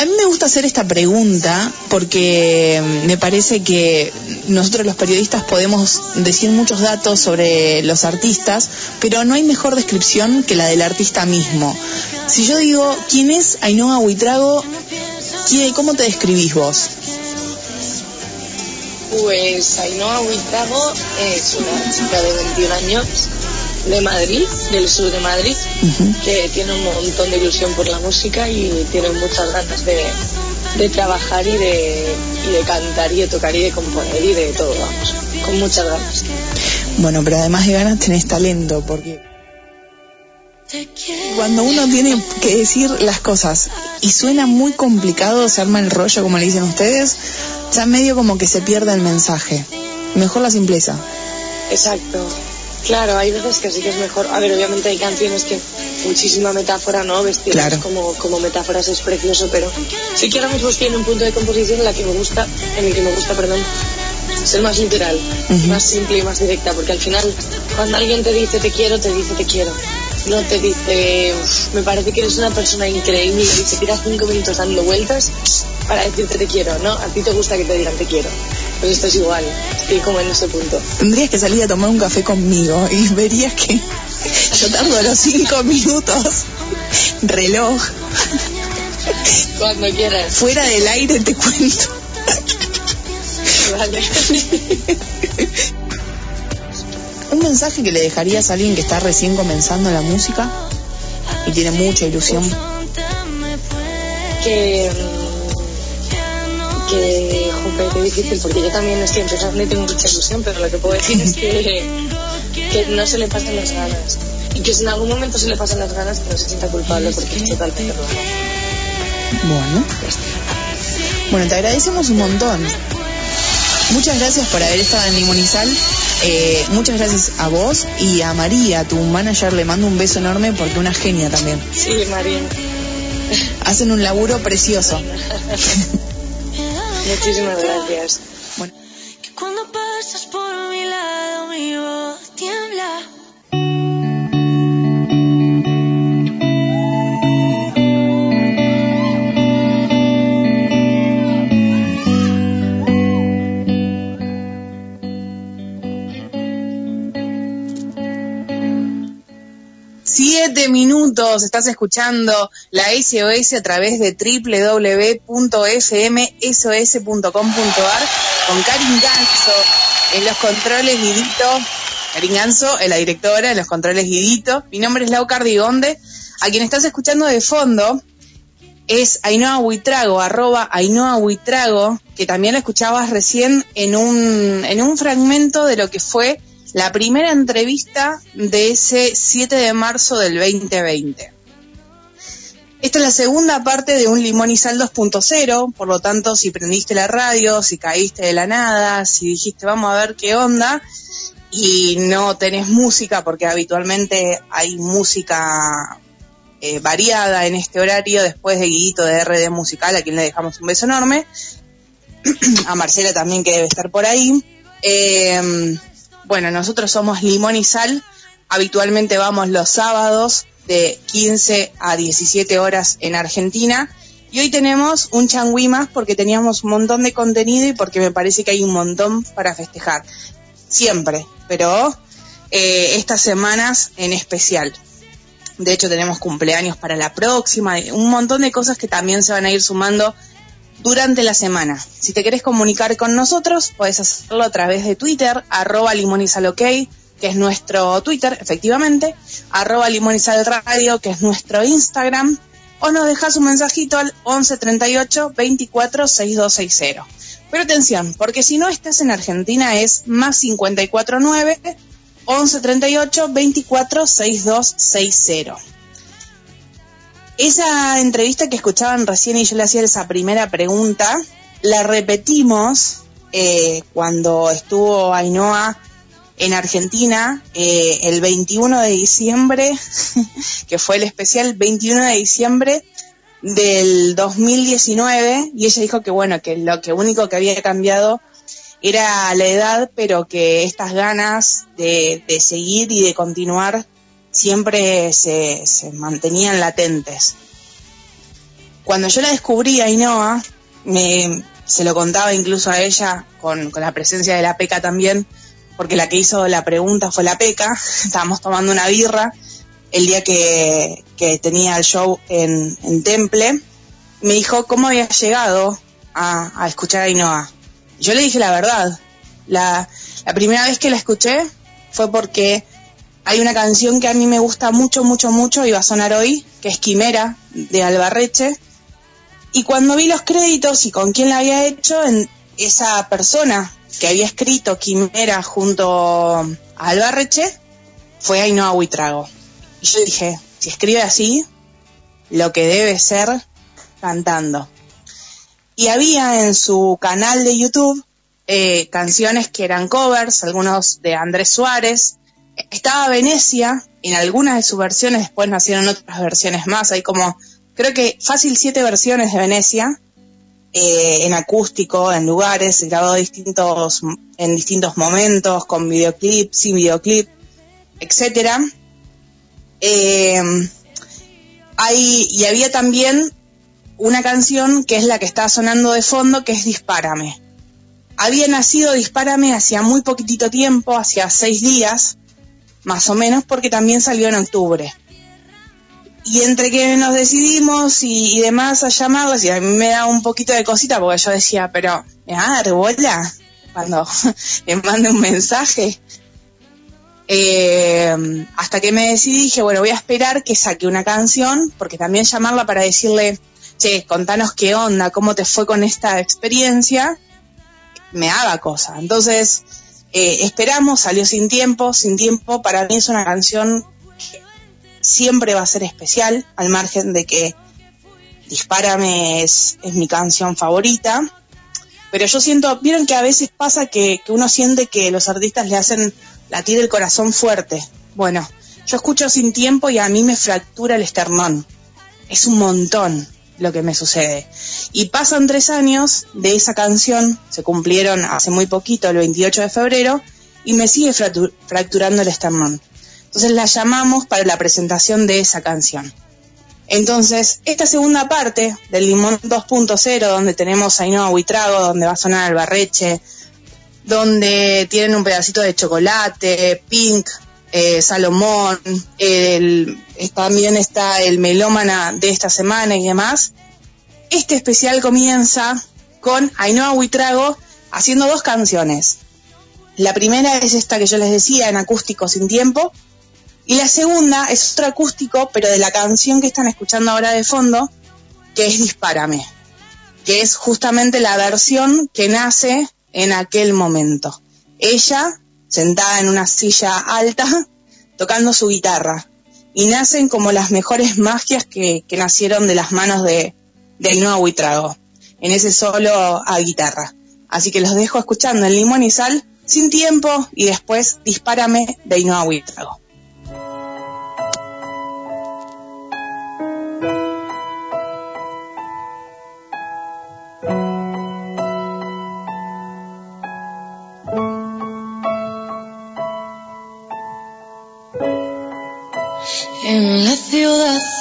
A mí me gusta hacer esta pregunta porque me parece que nosotros los periodistas podemos decir muchos datos sobre los artistas, pero no hay mejor descripción que la del artista mismo. Si yo digo, ¿quién es Ainhoa Huitrago? ¿Quién- ¿Cómo te describís vos? Pues Ainhoa Huitrago es una chica de 21 años de Madrid, del sur de Madrid, que tiene un montón de ilusión por la música y tiene muchas ganas de, de trabajar y de, y de cantar y de tocar y de componer y de todo, vamos, con muchas ganas. Bueno, pero además de ganas tenés talento, porque cuando uno tiene que decir las cosas y suena muy complicado, se arma el rollo, como le dicen ustedes, ya medio como que se pierde el mensaje. Mejor la simpleza. Exacto. Claro, hay veces que sí que es mejor. A ver, obviamente hay canciones que muchísima metáfora, ¿no? Claro. como, como metáforas es precioso, pero sí que ahora mismo estoy en un punto de composición en la que me gusta, en el que me gusta, perdón, ser más literal, más simple y más directa, porque al final, cuando alguien te dice te quiero, te dice te quiero. No te dice, "Uf, me parece que eres una persona increíble y se tira cinco minutos dando vueltas para decirte te quiero, ¿no? A ti te gusta que te digan te quiero. Pues esto es igual, estoy como en ese punto. Tendrías que salir a tomar un café conmigo y verías que yo tardo los cinco minutos. Reloj. Cuando quieras. Fuera del aire te cuento. Vale. ¿Un mensaje que le dejarías a alguien que está recién comenzando la música y tiene mucha ilusión? que que jope, qué difícil porque yo también estoy empezando y tengo mucha ilusión pero lo que puedo decir es que que no se le pasen las ganas y que si en algún momento se le pasan las ganas que no se sienta culpable porque es totalmente normal Bueno. Bueno, te agradecemos un montón. Muchas gracias por haber estado en Limonizal. Eh, muchas gracias a vos y a María, tu manager, le mando un beso enorme porque una genia también. sí María Hacen un laburo precioso. muchísimas gracias Siete minutos, estás escuchando la SOS a través de www.fmsos.com.ar con Karin Ganso en los controles Guidito. Karin Ganso, en la directora, en los controles Guidito. Mi nombre es Lau Cardigonde. A quien estás escuchando de fondo es Ainhoa Huitrago, arroba Ainhoa Huitrago, que también la escuchabas recién en un, en un fragmento de lo que fue la primera entrevista de ese 7 de marzo del 2020. Esta es la segunda parte de un Limón y Sal 2.0, por lo tanto, si prendiste la radio, si caíste de la nada, si dijiste vamos a ver qué onda, y no tenés música, porque habitualmente hay música eh, variada en este horario, después de Guidito de RD Musical, a quien le dejamos un beso enorme, a Marcela también que debe estar por ahí. Eh, bueno, nosotros somos Limón y Sal, habitualmente vamos los sábados de 15 a 17 horas en Argentina. Y hoy tenemos un changüí más porque teníamos un montón de contenido y porque me parece que hay un montón para festejar. Siempre, pero eh, estas semanas en especial. De hecho, tenemos cumpleaños para la próxima, un montón de cosas que también se van a ir sumando durante la semana. Si te querés comunicar con nosotros, puedes hacerlo a través de Twitter, arroba limonizalok, que es nuestro Twitter, efectivamente, arroba limonizalradio, que es nuestro Instagram, o nos dejas un mensajito al 11 38 24 6260. Pero atención, porque si no estás en Argentina es más 549 11 38 24 6260. Esa entrevista que escuchaban recién y yo le hacía esa primera pregunta, la repetimos eh, cuando estuvo Ainhoa en Argentina eh, el 21 de diciembre, que fue el especial 21 de diciembre del 2019, y ella dijo que bueno, que lo que único que había cambiado era la edad, pero que estas ganas de, de seguir y de continuar siempre se, mantenían latentes. Cuando yo la descubrí a me, se lo contaba incluso a ella con, la presencia de la PECA también, porque la que hizo la pregunta fue la PECA, estábamos tomando una birra el día que, que tenía el show en, Temple, me dijo cómo había llegado a, escuchar a Ainhoa. Yo le dije la verdad, la primera vez que la escuché fue porque hay una canción que a mí me gusta mucho, mucho, mucho y va a sonar hoy, que es Quimera, de Albarreche. Y cuando vi los créditos y con quién la había hecho, esa persona que había escrito Quimera junto a Albarreche fue Ainhoa Huitrago. Y yo dije, si escribe así, lo que debe ser cantando. Y había en su canal de YouTube eh, canciones que eran covers, algunos de Andrés Suárez. Estaba Venecia, en algunas de sus versiones, después nacieron otras versiones más, hay como, creo que fácil siete versiones de Venecia, eh, en acústico, en lugares, grabado distintos, en distintos momentos, con videoclip, sin videoclip, etcétera. Eh, hay, y había también una canción que es la que está sonando de fondo, que es Dispárame. Había nacido Dispárame hacía muy poquitito tiempo, hacía seis días, más o menos, porque también salió en octubre. Y entre que nos decidimos y, demás a llamarlos, y a mí me da un poquito de cosita, porque yo decía, pero, ¿me va a dar bola? Cuando le mande un mensaje. Eh, hasta que me decidí, dije, bueno, voy a esperar que saque una canción, porque también llamarla para decirle, che, contanos qué onda, cómo te fue con esta experiencia, me haga cosa. Entonces, eh, esperamos, salió sin tiempo, sin tiempo, para mí es una canción que siempre va a ser especial, al margen de que Dispárame es, es mi canción favorita. Pero yo siento, vieron que a veces pasa que, que uno siente que los artistas le hacen latir el corazón fuerte. Bueno, yo escucho sin tiempo y a mí me fractura el esternón. Es un montón lo que me sucede. Y pasan tres años de esa canción, se cumplieron hace muy poquito, el 28 de febrero, y me sigue fracturando el esternón. Entonces la llamamos para la presentación de esa canción. Entonces, esta segunda parte del Limón 2.0, donde tenemos a Ainhoa Huitrago, donde va a sonar el barreche, donde tienen un pedacito de chocolate, Pink, eh, Salomón, también está el melómana de esta semana y demás. Este especial comienza con Ainhoa Huitrago haciendo dos canciones. La primera es esta que yo les decía, en acústico sin tiempo, y la segunda es otro acústico, pero de la canción que están escuchando ahora de fondo, que es Dispárame, que es justamente la versión que nace en aquel momento. Ella, sentada en una silla alta, tocando su guitarra. Y nacen como las mejores magias que, que nacieron de las manos de, de Ainhoa Huitrago, en ese solo a guitarra. Así que los dejo escuchando en Limón y Sal, sin tiempo, y después Dispárame de Ainhoa Huitrago.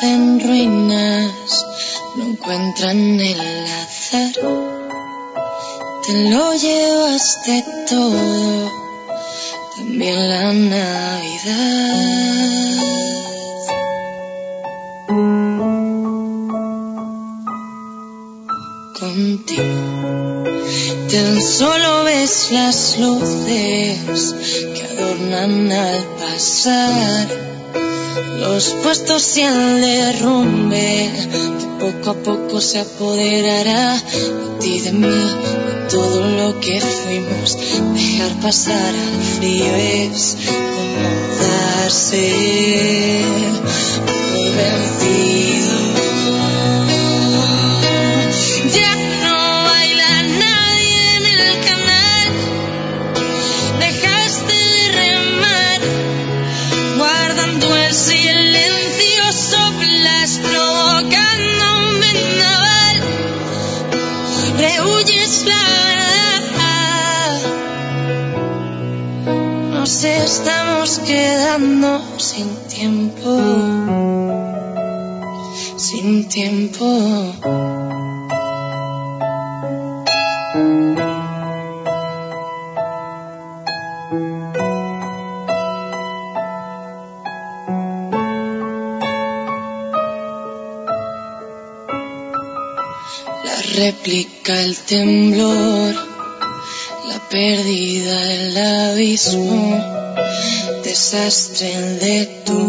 En ruinas no encuentran el acero. Te lo llevaste todo, también la Navidad. Contigo tan solo ves las luces que adornan al pasar los puestos y el derrumbe que poco a poco se apoderará de ti, de mí, de todo lo que fuimos. Dejar pasar al frío es como darse. nos estamos quedando sin tiempo, sin tiempo. La réplica, el temblor, la pérdida mismo. Desastre de tu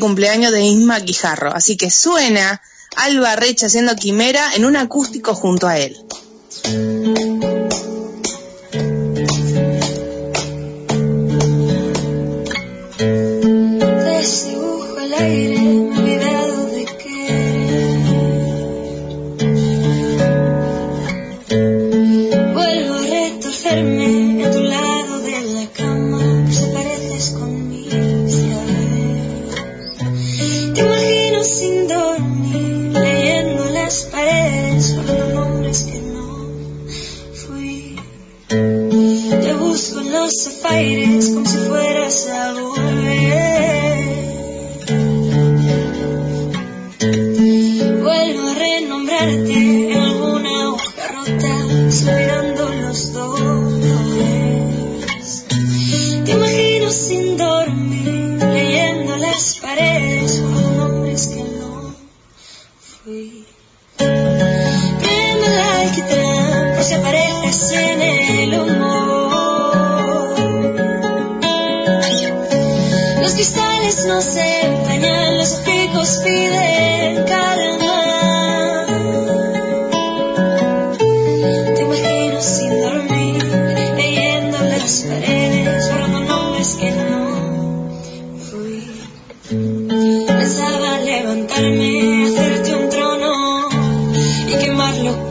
cumpleaños de Isma Quijarro, así que suena Alba Recha haciendo quimera en un acústico junto a él.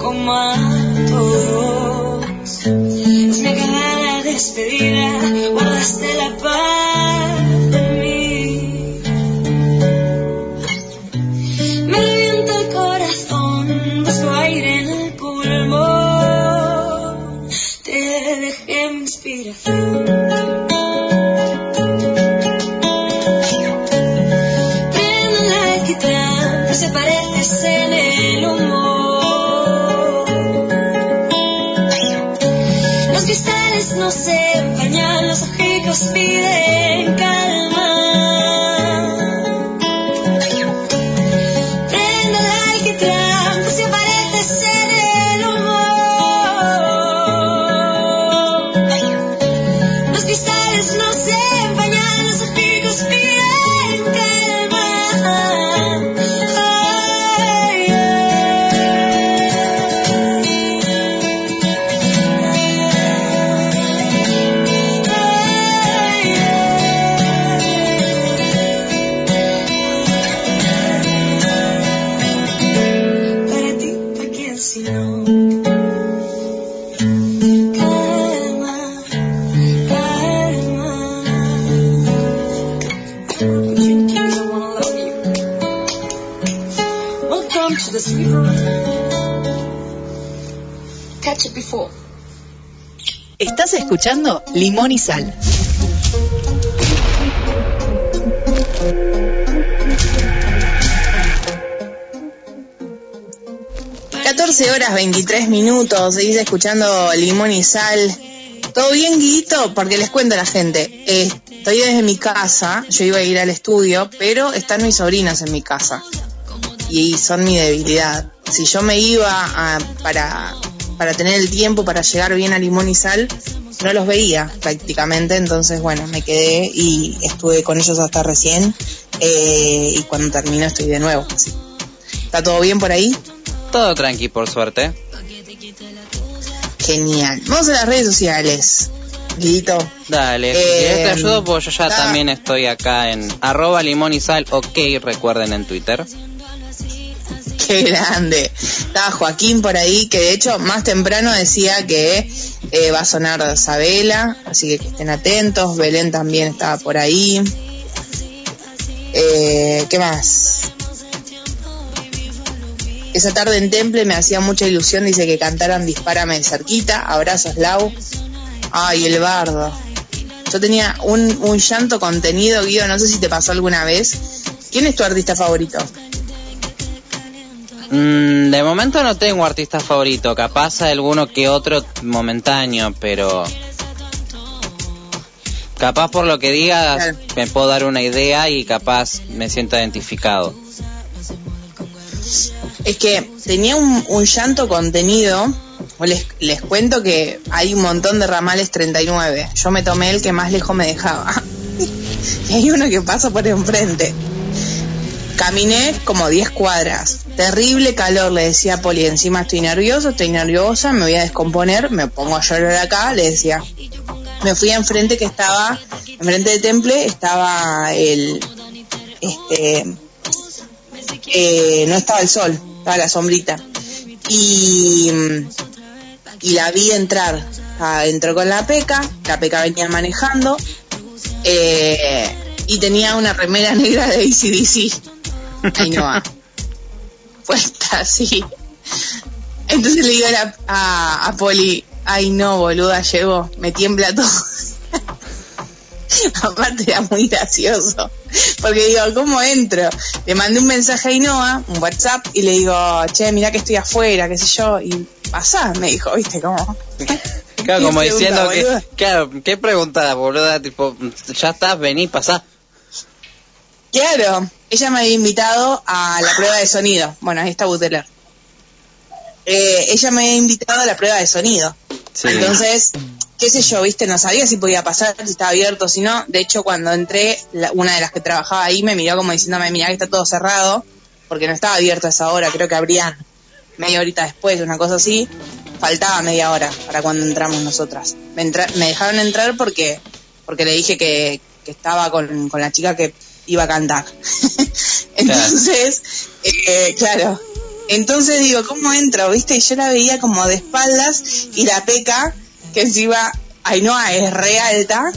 Como a todos. Es mi acabada despedida, guardaste la paz escuchando Limón y Sal. Ca- 14 horas 23 minutos, seguís escuchando Limón y Sal. ¿Todo bien, Guidito? Porque les cuento a la gente. estoy desde mi casa, yo iba a ir al estudio, pero están mis sobrinas en mi casa. Y son mi debilidad. Si yo me iba a- para, para tener el tiempo para llegar bien a Limón y Sal, no los veía prácticamente. Entonces, bueno, me quedé y estuve con ellos hasta recién. eh, y cuando termino estoy de nuevo. así. ¿Está todo bien por ahí? Todo tranqui, por suerte. Genial. Vamos a las redes sociales. Guidito. Dale, si Eh, querés te ayudo, pues yo ya también estoy acá en arroba limón y sal, ok, recuerden en Twitter. Qué grande. Estaba Joaquín por ahí, que de hecho más temprano decía que eh, va a sonar Sabela, así que que estén atentos. Belén también estaba por ahí. Eh, ¿Qué más? Esa tarde en Temple me hacía mucha ilusión, dice que cantaran Dispárame de cerquita, abrazos Lau. Ay, el bardo. Yo tenía un, un llanto contenido, Guido, no sé si te pasó alguna vez. ¿Quién es tu artista favorito? Mm, de momento no tengo artista favorito, capaz alguno que otro momentáneo, pero capaz por lo que digas Claro. me puedo dar una idea y capaz me siento identificado. Es que tenía un, un llanto contenido. Les, les cuento que hay un montón de ramales 39. Yo me tomé el que más lejos me dejaba. y hay uno que pasa por enfrente. Caminé como 10 cuadras. Terrible calor, le decía a Poli. Encima estoy nervioso, estoy nerviosa, me voy a descomponer, me pongo a llorar acá, le decía. Me fui enfrente que estaba, enfrente del temple estaba el, este, eh, no estaba el sol, estaba la sombrita. Y, y la vi entrar. Ah, entró con la peca, la peca venía manejando eh, y tenía una remera negra de ACDC. Ainhoa. Puesta así. Entonces le digo a, a, a Poli, ay no, boluda, llegó, me tiembla todo. Aparte era muy gracioso. Porque digo, ¿cómo entro? Le mandé un mensaje a Ainhoa, un WhatsApp, y le digo, che, mirá que estoy afuera, qué sé yo, y pasá, me dijo, ¿viste? Como... Claro, como ¿Qué pregunta, diciendo que, claro, qué pregunta, boluda, tipo, ya estás, vení, pasá. Claro, ella me había invitado a la prueba de sonido. Bueno, ahí está Buteler. Eh, ella me había invitado a la prueba de sonido. Sí. Entonces, qué sé yo, viste, no sabía si podía pasar, si estaba abierto, si no. De hecho, cuando entré, la- una de las que trabajaba ahí me miró como diciéndome, mira que está todo cerrado, porque no estaba abierto a esa hora, creo que abrían media horita después, una cosa así. Faltaba media hora para cuando entramos nosotras. Me, entra- me dejaron entrar porque porque le dije que, que estaba con, con la chica que iba a cantar. Entonces, eh, claro. Entonces digo, ¿cómo entro? ¿Viste? Y yo la veía como de espaldas y la peca, que encima Ainhoa es re alta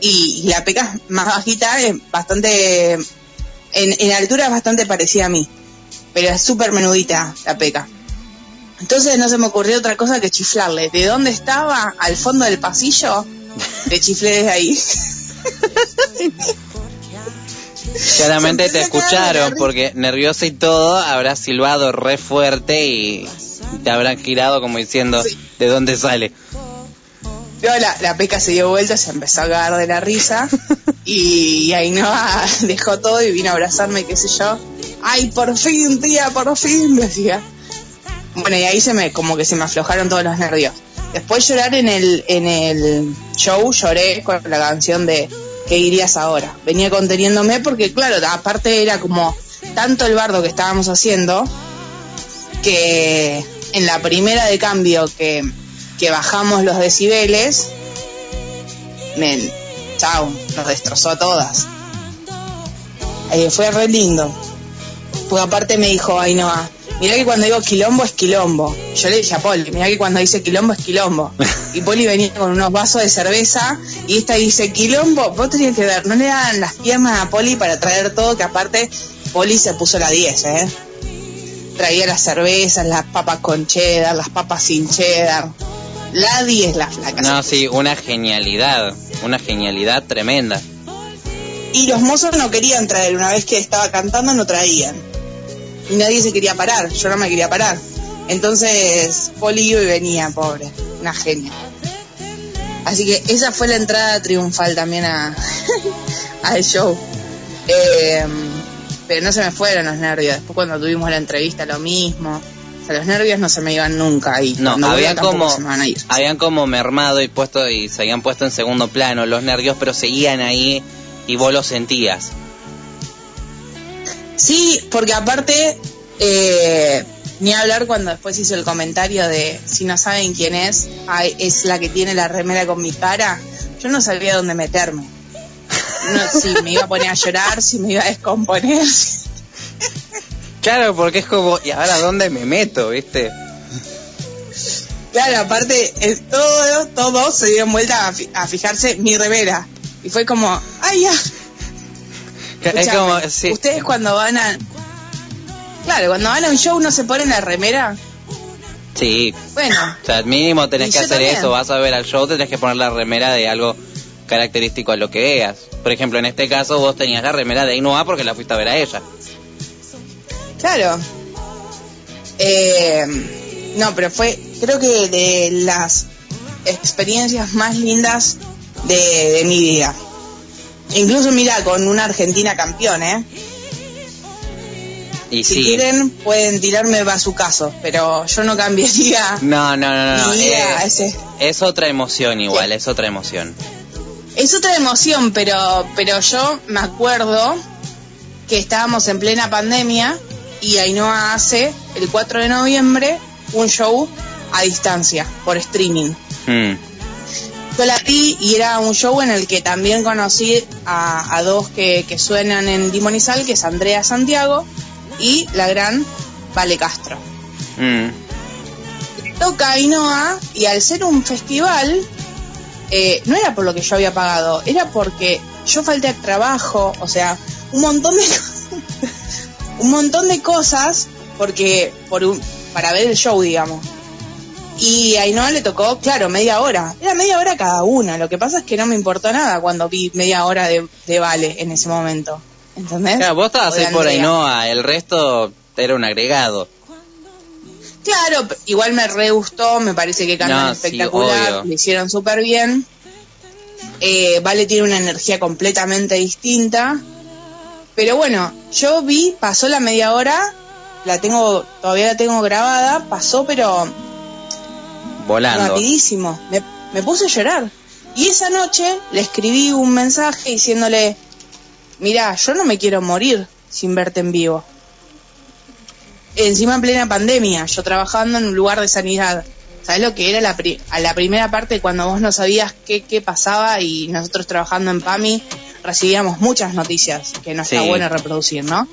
y, y la peca es más bajita, es bastante, en, en altura es bastante parecida a mí, pero es súper menudita la peca. Entonces no se me ocurrió otra cosa que chiflarle. ¿De dónde estaba? Al fondo del pasillo. Le chiflé desde ahí. Claramente te escucharon porque nerviosa y todo, habrás silbado re fuerte y te habrán girado como diciendo Sí. de dónde sale. Luego la, la peca se dio vuelta, se empezó a cagar de la risa y, Ainhoa dejó todo y vino a abrazarme, qué sé yo. Ay, por fin, tía, por fin, decía. Bueno, y ahí se me, como que se me aflojaron todos los nervios. Después llorar en el, en el show, lloré con la canción de ¿Qué irías ahora? Venía conteniéndome porque, claro, aparte era como tanto el bardo que estábamos haciendo que en la primera de cambio que, que bajamos los decibeles, me, chao, nos destrozó a todas. Eh, fue re lindo. Porque aparte me dijo, ay no, mirá que cuando digo quilombo es quilombo. Yo le dije a Poli, mirá que cuando dice quilombo es quilombo. Y Poli venía con unos vasos de cerveza y esta dice quilombo, vos tenías que ver, no le daban las piernas a Poli para traer todo, que aparte Poli se puso la 10, ¿eh? Traía las cervezas, las papas con cheddar, las papas sin cheddar. La 10 la flaca. No, sí, una genialidad, una genialidad tremenda. Y los mozos no querían traer, una vez que estaba cantando no traían. Y nadie se quería parar, yo no me quería parar. Entonces, Poli iba y venía, pobre, una genia. Así que esa fue la entrada triunfal también a al show. Eh, pero no se me fueron los nervios. Después cuando tuvimos la entrevista lo mismo. O sea, los nervios no se me iban nunca y No, habían como, se me van a ir. habían como mermado y puesto y se habían puesto en segundo plano los nervios, pero seguían ahí y vos los sentías. Sí, porque aparte, eh, ni hablar cuando después hizo el comentario de si no saben quién es, ay, es la que tiene la remera con mi cara. Yo no sabía dónde meterme. No, si me iba a poner a llorar, si me iba a descomponer. Claro, porque es como, ¿y ahora dónde me meto, viste? Claro, aparte, eh, todo, todos se dieron vuelta a, fi- a fijarse mi remera. Y fue como, ay, ya. Es Escuchame, como, sí. Ustedes cuando van a... Claro, cuando van a un show no se ponen la remera. Sí. Bueno. O sea, mínimo tenés que hacer también. eso. Vas a ver al show, tenés que poner la remera de algo característico a lo que veas. Por ejemplo, en este caso vos tenías la remera de Ainhoa porque la fuiste a ver a ella. Claro. Eh, no, pero fue, creo que de las experiencias más lindas de, de mi vida. Incluso, mira, con una Argentina campeón, ¿eh? Y Si sí. quieren, pueden tirarme bazucazos, pero yo no cambiaría No, no, no, no. eh, ese. es otra emoción igual, Sí. es otra emoción. Es otra emoción, pero, pero yo me acuerdo que estábamos en plena pandemia y Ainhoa hace el 4 de noviembre un show a distancia, por streaming. Mm. Yo la vi y era un show en el que también conocí a, a dos que, que suenan en Dimonizal, que es Andrea Santiago y la gran Vale Castro. Mm. Toca Ainhoa y al ser un festival, eh, no era por lo que yo había pagado, era porque yo falté al trabajo, o sea, un montón de un montón de cosas porque por un, para ver el show, digamos. Y a Ainhoa le tocó, claro, media hora. Era media hora cada una. Lo que pasa es que no me importó nada cuando vi media hora de, de Vale en ese momento. ¿Entendés? Claro, vos estabas ahí por. Ainhoa, el resto era un agregado. Claro, igual me re gustó, me parece que cantan No, sí, espectacular, lo hicieron súper bien. Eh, vale tiene una energía completamente distinta. Pero bueno, yo vi, pasó la media hora, la tengo, todavía la tengo grabada, pasó pero Volando. rapidísimo. Me, me puse a llorar. Y esa noche le escribí un mensaje diciéndole, mira, yo no me quiero morir sin verte en vivo. Encima en plena pandemia, yo trabajando en un lugar de sanidad. ¿Sabes lo que era la, pri- a la primera parte cuando vos no sabías qué, qué pasaba y nosotros trabajando en PAMI recibíamos muchas noticias que no está Sí. bueno reproducir, ¿no?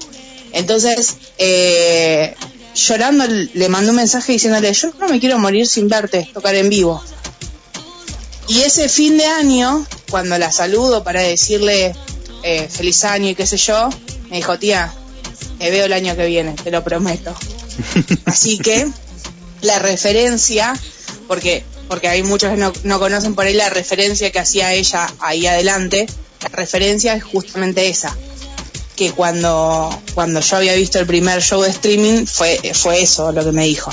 Entonces, eh, llorando le mandé un mensaje diciéndole, yo no me quiero morir sin verte, tocar en vivo. Y ese fin de año, cuando la saludo para decirle eh, feliz año y qué sé yo, me dijo, tía, te veo el año que viene, te lo prometo. Así que la referencia, porque porque hay muchos que no, no conocen por ahí la referencia que hacía ella ahí adelante, la referencia es justamente esa, que cuando, cuando yo había visto el primer show de streaming fue, fue eso lo que me dijo.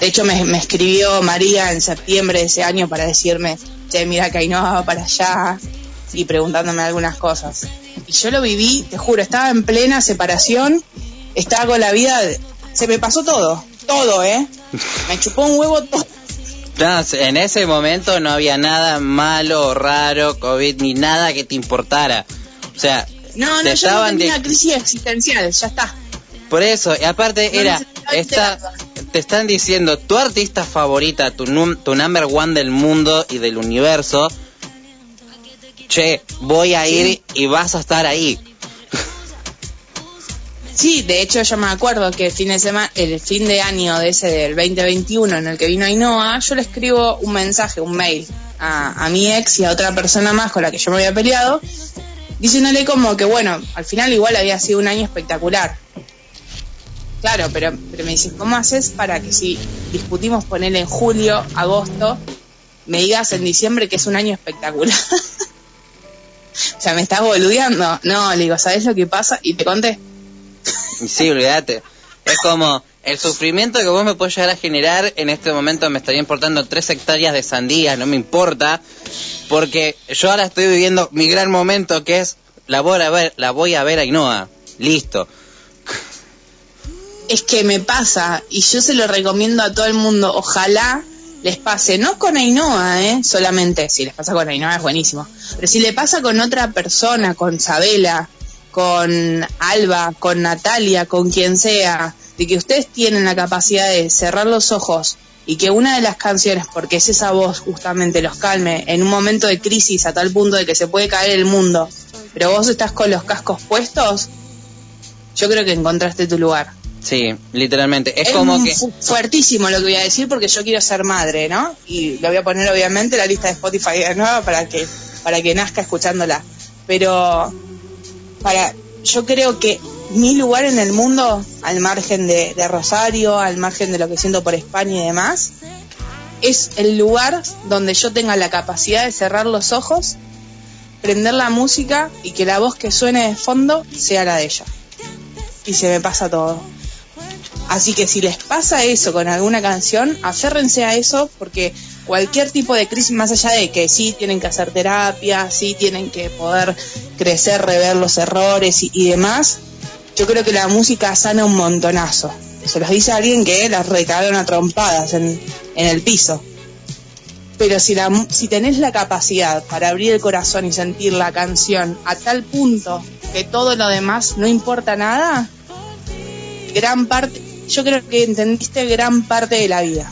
De hecho me, me escribió María en septiembre de ese año para decirme, che, mira que Ainhoa va para allá y preguntándome algunas cosas. Y yo lo viví, te juro, estaba en plena separación, estaba con la vida, de- se me pasó todo, todo, ¿eh? Me chupó un huevo todo. No, en ese momento no había nada malo, raro, COVID, ni nada que te importara. O sea, No, no, yo no tenía de- crisis existencial, ya está. Por eso, y aparte No era, está, te están diciendo tu artista favorita, tu, num- tu number one del mundo y del universo. Che, voy a ir y vas a estar ahí. Sí, de hecho yo me acuerdo que el fin de semana, el fin de año de ese del 2021 en el que vino Ainhoa, yo le escribo un mensaje, un mail a, a mi ex y a otra persona más con la que yo me había peleado, diciéndole como que bueno, al final igual había sido un año espectacular. Claro, pero, pero me dice, ¿cómo haces para que si discutimos poner en julio, agosto, me digas en diciembre que es un año espectacular? o sea, me estás boludeando. No, le digo, ¿sabes lo que pasa? Y te conté. Sí, olvídate. Es como el sufrimiento que vos me puedes llegar a generar en este momento me estaría importando tres hectáreas de sandía, no me importa, porque yo ahora estoy viviendo mi gran momento que es la voy a ver, la voy a ver a Ainhoa. Listo. Es que me pasa y yo se lo recomiendo a todo el mundo. Ojalá les pase, no con Ainhoa, ¿eh? solamente. Si les pasa con Ainhoa es buenísimo. Pero si le pasa con otra persona, con Sabela, con Alba, con Natalia, con quien sea, de que ustedes tienen la capacidad de cerrar los ojos y que una de las canciones, porque es esa voz justamente, los calme en un momento de crisis a tal punto de que se puede caer el mundo, pero vos estás con los cascos puestos, yo creo que encontraste tu lugar. Sí, literalmente. Es Es como que... fu- fuertísimo lo que voy a decir porque yo quiero ser madre, ¿no? Y lo voy a poner obviamente en la lista de Spotify de nuevo para que para que nazca escuchándola. Pero para yo creo que mi lugar en el mundo, al margen de, Rosario, al margen de lo que siento por España y demás, es el lugar donde yo tenga la capacidad de cerrar los ojos, prender la música y que la voz que suene de fondo sea la de ella. Y se me pasa todo. Así que si les pasa eso con alguna canción, aférrense a eso porque cualquier tipo de crisis, más allá de que sí tienen que hacer terapia, sí tienen que poder crecer, rever los errores y demás, yo creo que la música sana un montonazo. Se los dice alguien que las recagaron a trompadas en, en el piso. Pero si, la, si tenés la capacidad para abrir el corazón y sentir la canción a tal punto que todo lo demás no importa nada, gran parte, yo creo que entendiste gran parte de la vida.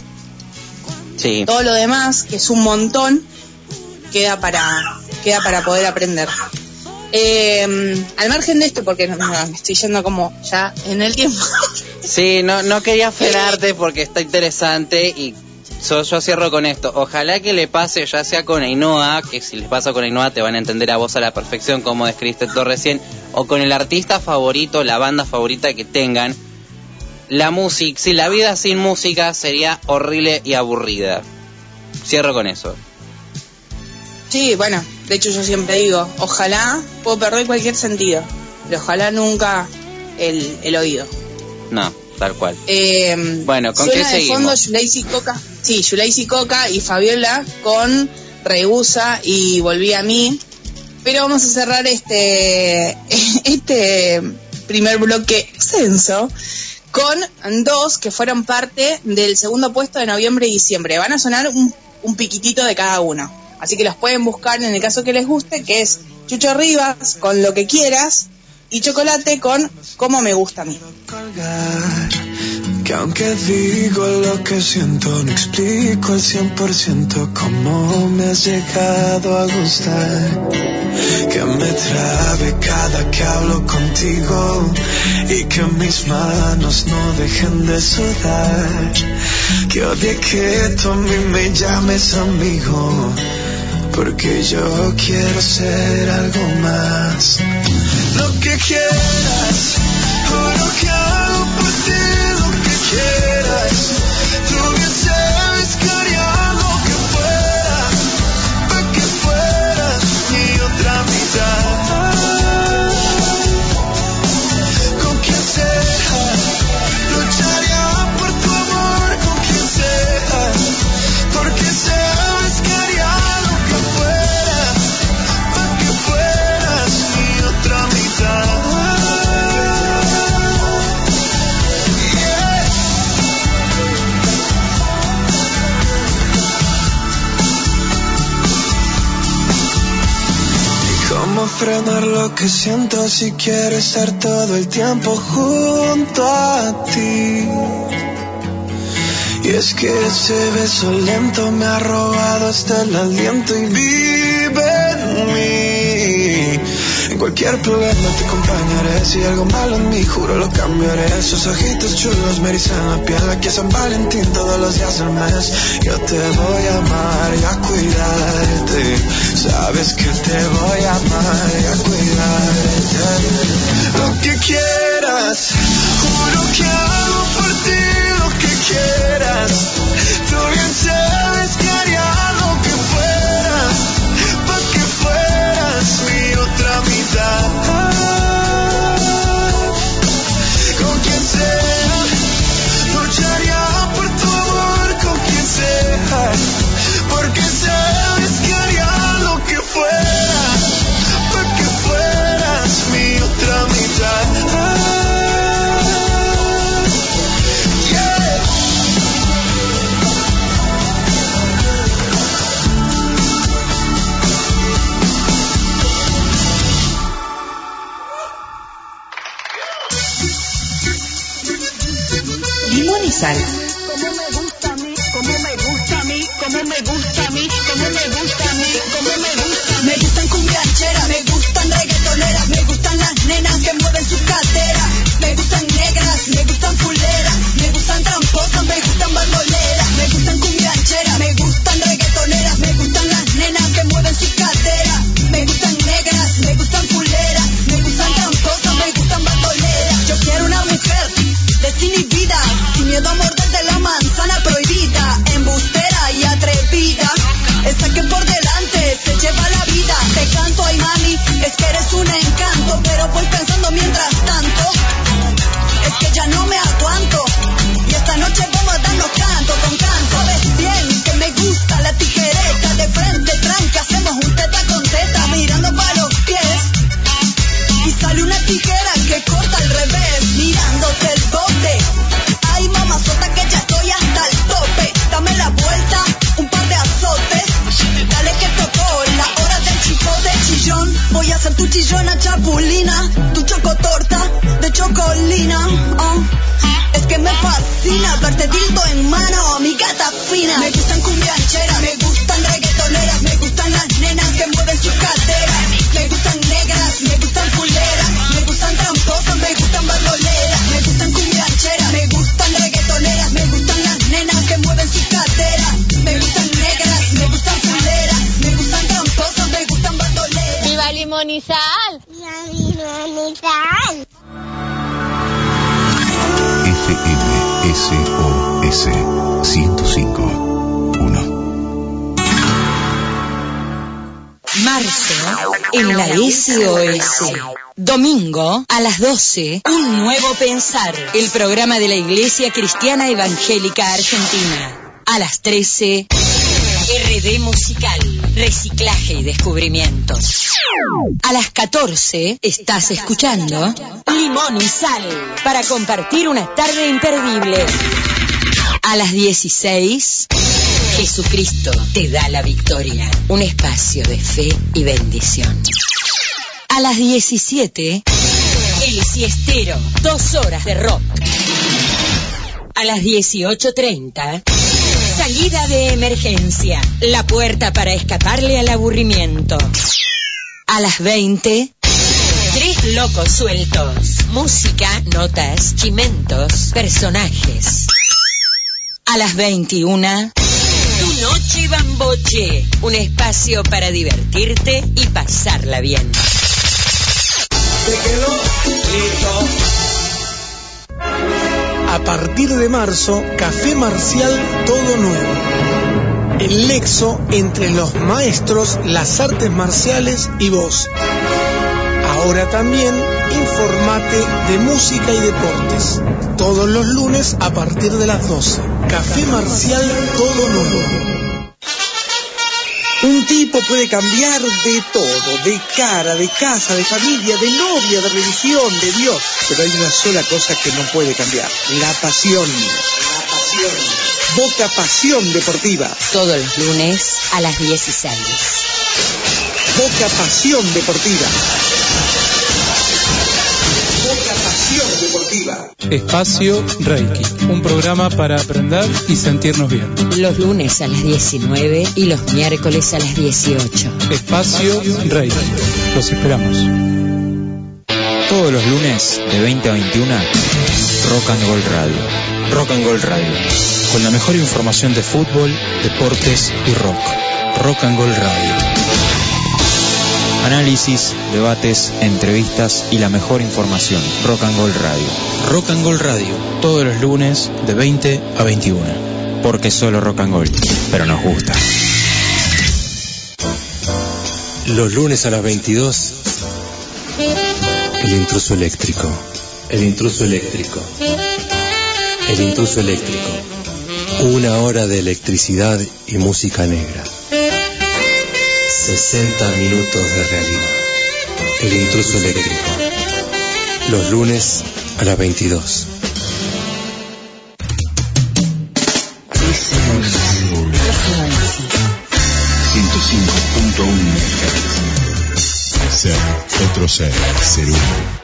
Sí. Todo lo demás, que es un montón, queda para, queda para poder aprender. Eh, al margen de esto, porque no, me estoy yendo como ya en el tiempo. Sí, no, no quería frenarte porque está interesante y yo, yo cierro con esto. Ojalá que le pase ya sea con Ainhoa, que si les pasa con Ainhoa te van a entender a vos a la perfección como describiste tú recién, o con el artista favorito, la banda favorita que tengan. La música, si la vida sin música sería horrible y aburrida. Cierro con eso. Sí, bueno, de hecho yo siempre digo, ojalá puedo perder cualquier sentido, pero ojalá nunca el, el oído. No, tal cual. Eh, Bueno, ¿con suena qué de fondo? Yulaisi Coca, sí, Yulaisi Coca y Fabiola con Rehúsa y Volví a mí. Pero vamos a cerrar este, este primer bloque extenso con dos que fueron parte del segundo puesto de noviembre y diciembre. Van a sonar un, un piquitito de cada uno. Así que los pueden buscar en el caso que les guste, que es Chucho Rivas con Lo que quieras y Chocolate con Como me gusta a mí. Que aunque digo lo que siento No explico al 100% cómo me trabe cada que hablo contigo Y que mis manos no dejen de sudar Porque yo quiero ser algo más lo que quieras, juro que hago por ti lo que quieras. Tú bien sabes que haría lo que fuera, para que fueras mi otra mitad. Frenar lo que siento si quiero estar todo el tiempo junto a ti? Y es que ese beso lento me ha robado hasta el aliento y vive en mí. Cualquier problema te acompañaré. Si hay algo malo en mí, juro lo cambiaré. Esos ojitos chulos me erizan la piel. Aquí es San Valentín todos los días del mes. Yo te voy a amar y a cuidarte. Sabes que te voy a amar y a cuidarte. Lo que quieras, juro que hago por ti lo que quieras. Tú bien sabes que haría fueras mi otra mitad. Con quien sea, lucharía por tu amor con quien sea, porque que haría lo que fuera, para que fueras mi otra mitad. Limón El programa de la Iglesia Cristiana Evangélica Argentina. A las 13, RD Musical, Reciclaje y Descubrimientos. A las 14, estás escuchando Limón y Sal, para compartir una tarde imperdible. A las 16, Jesucristo te da la victoria, un espacio de fe y bendición. A las 17, El Siestero, dos horas de rock. A las 18.30, Salida de emergencia, la puerta para escaparle al aburrimiento. A las 20, Tres locos sueltos. Música, notas, chimentos, personajes. A las 21, Tu Noche Bamboche. Un espacio para divertirte y pasarla bien. A partir de marzo, Café Marcial Todo Nuevo. El nexo entre los maestros, las artes marciales y vos. Ahora también informate de música y deportes. Todos los lunes a partir de las 12. Café Marcial Todo Nuevo. Un tipo puede cambiar de todo, de cara, de casa, de familia, de novia, de religión, de Dios. Pero hay una sola cosa que no puede cambiar, la pasión. La pasión. Boca Pasión Deportiva. Todos los lunes a las 16. Boca Pasión Deportiva. Espacio Reiki, un programa para aprender y sentirnos bien. Los lunes a las 19 y los miércoles a las 18. Espacio Reiki. Los esperamos. Todos los lunes de 20 a 21, Rock and Gold Radio. Rock and Gold Radio. Con la mejor información de fútbol, deportes y rock. Rock and Gold Radio. Análisis, debates, entrevistas y la mejor información. Rock and Gold Radio. Rock and Gold Radio. Todos los lunes de 20 a 21. Porque solo Rock and Gold. Pero nos gusta. Los lunes a las 22, el intruso eléctrico. El intruso eléctrico. El intruso eléctrico. Una hora de electricidad y música negra. 60 minutos de realidad. El intruso eléctrico. Los lunes a las 22. Ser, otro ser, ser uno.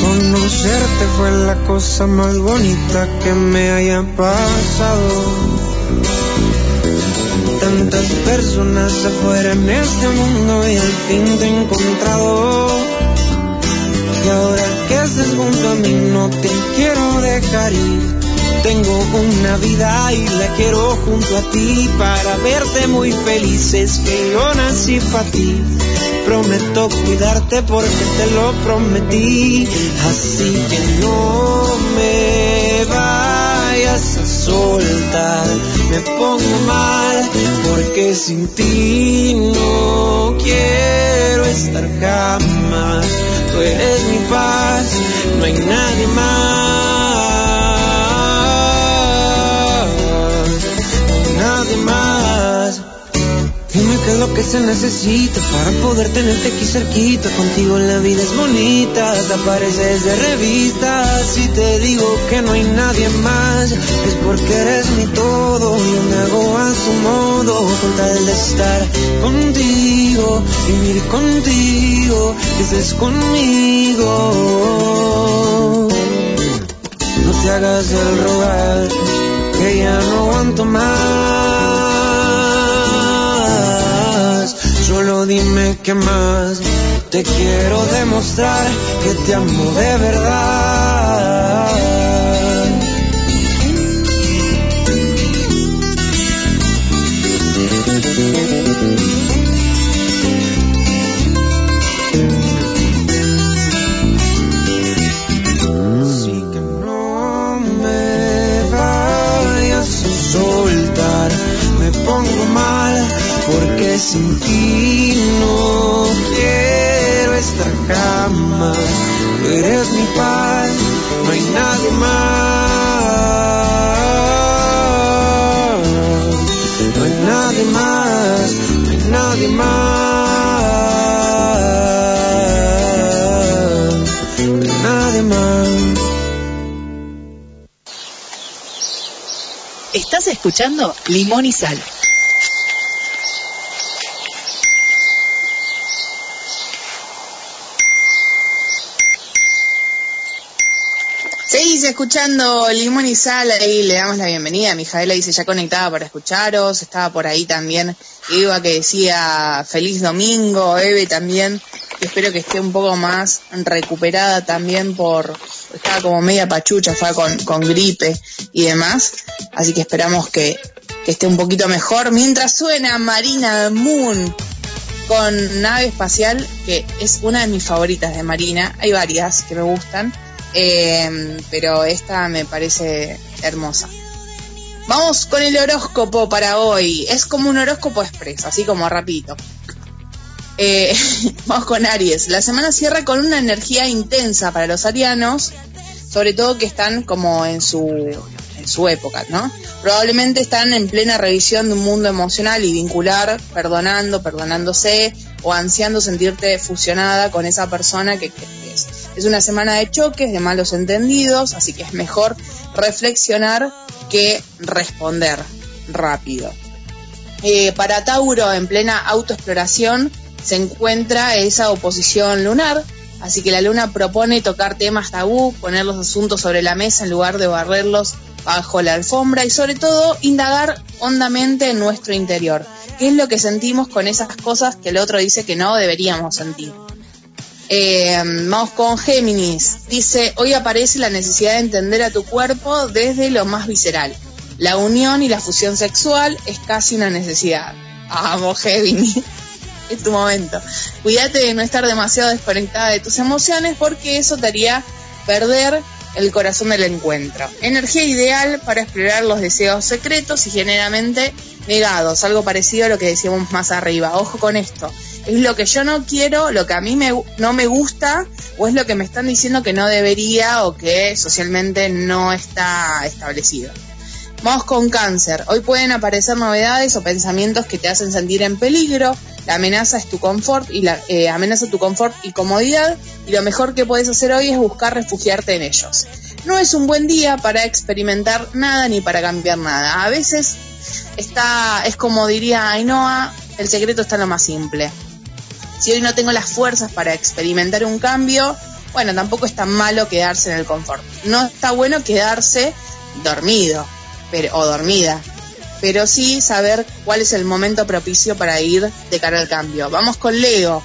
Conocerte fue la cosa más bonita que me haya pasado. Tantas personas afuera en este mundo y al fin te he encontrado. Y ahora que estés junto a mí no te quiero dejar ir. Tengo una vida y la quiero junto a ti para verte muy feliz. Es que yo nací para ti. Prometo cuidarte porque te lo prometí. Así que no me vayas a soltar. Me pongo mal porque sin ti no quiero estar jamás. Tú eres mi paz, no hay nadie más. Qué es lo que se necesita para poder tenerte aquí cerquita. Contigo la vida es bonita, te apareces de revistas. Si te digo que no hay nadie más, es porque eres mi todo. Yo me hago a su modo, con tal de estar contigo, vivir contigo, que estés conmigo. No te hagas el rogar, que ya no aguanto más. Solo dime qué más. Te quiero demostrar que te amo de verdad. Escuchando Limón y Sal. Seguís escuchando Limón y Sal, ahí le damos la bienvenida. Mijaela dice ya conectada para escucharos. Estaba por ahí también Eva que decía feliz domingo, Eve también. Espero que esté un poco más recuperada también por, estaba como media pachucha, fue con, con gripe y demás. Así que esperamos que, que esté un poquito mejor. Mientras suena Marina Moon con nave espacial, que es una de mis favoritas de Marina. Hay varias que me gustan. Eh, pero esta me parece hermosa. Vamos con el horóscopo para hoy. Es como un horóscopo expreso, así como rapidito. Eh, vamos con Aries. La semana cierra con una energía intensa para los arianos, sobre todo que están como en su, en su época, ¿no? Probablemente están en plena revisión de un mundo emocional y vincular, perdonando, perdonándose o ansiando sentirte fusionada con esa persona que querés. Es una semana de choques, de malos entendidos, así que es mejor reflexionar que responder rápido. Eh, para Tauro, en plena autoexploración, se encuentra esa oposición lunar, así que la luna propone tocar temas tabú, poner los asuntos sobre la mesa en lugar de barrerlos bajo la alfombra y sobre todo indagar hondamente en nuestro interior. ¿Qué es lo que sentimos con esas cosas que el otro dice que no deberíamos sentir? Eh, vamos con Géminis. Dice, hoy aparece la necesidad de entender a tu cuerpo desde lo más visceral. La unión y la fusión sexual es casi una necesidad. Vamos, Géminis. Tu momento. Cuídate de no estar demasiado desconectada de tus emociones porque eso te haría perder el corazón del encuentro. Energía ideal para explorar los deseos secretos y generalmente negados, algo parecido a lo que decíamos más arriba. Ojo con esto. Es lo que yo no quiero, lo que a mí no me gusta, o es lo que me están diciendo que no debería o que socialmente no está establecido. Vamos con cáncer. Hoy pueden aparecer novedades o pensamientos que te hacen sentir en peligro. La amenaza es tu confort y la eh, amenaza tu confort y comodidad. Y lo mejor que puedes hacer hoy es buscar refugiarte en ellos. No es un buen día para experimentar nada ni para cambiar nada. A veces está, es como diría Ainhoa, el secreto está en lo más simple. Si hoy no tengo las fuerzas para experimentar un cambio, bueno, tampoco es tan malo quedarse en el confort. No está bueno quedarse dormido pero, o dormida, pero sí saber cuál es el momento propicio para ir de cara al cambio. Vamos con Leo.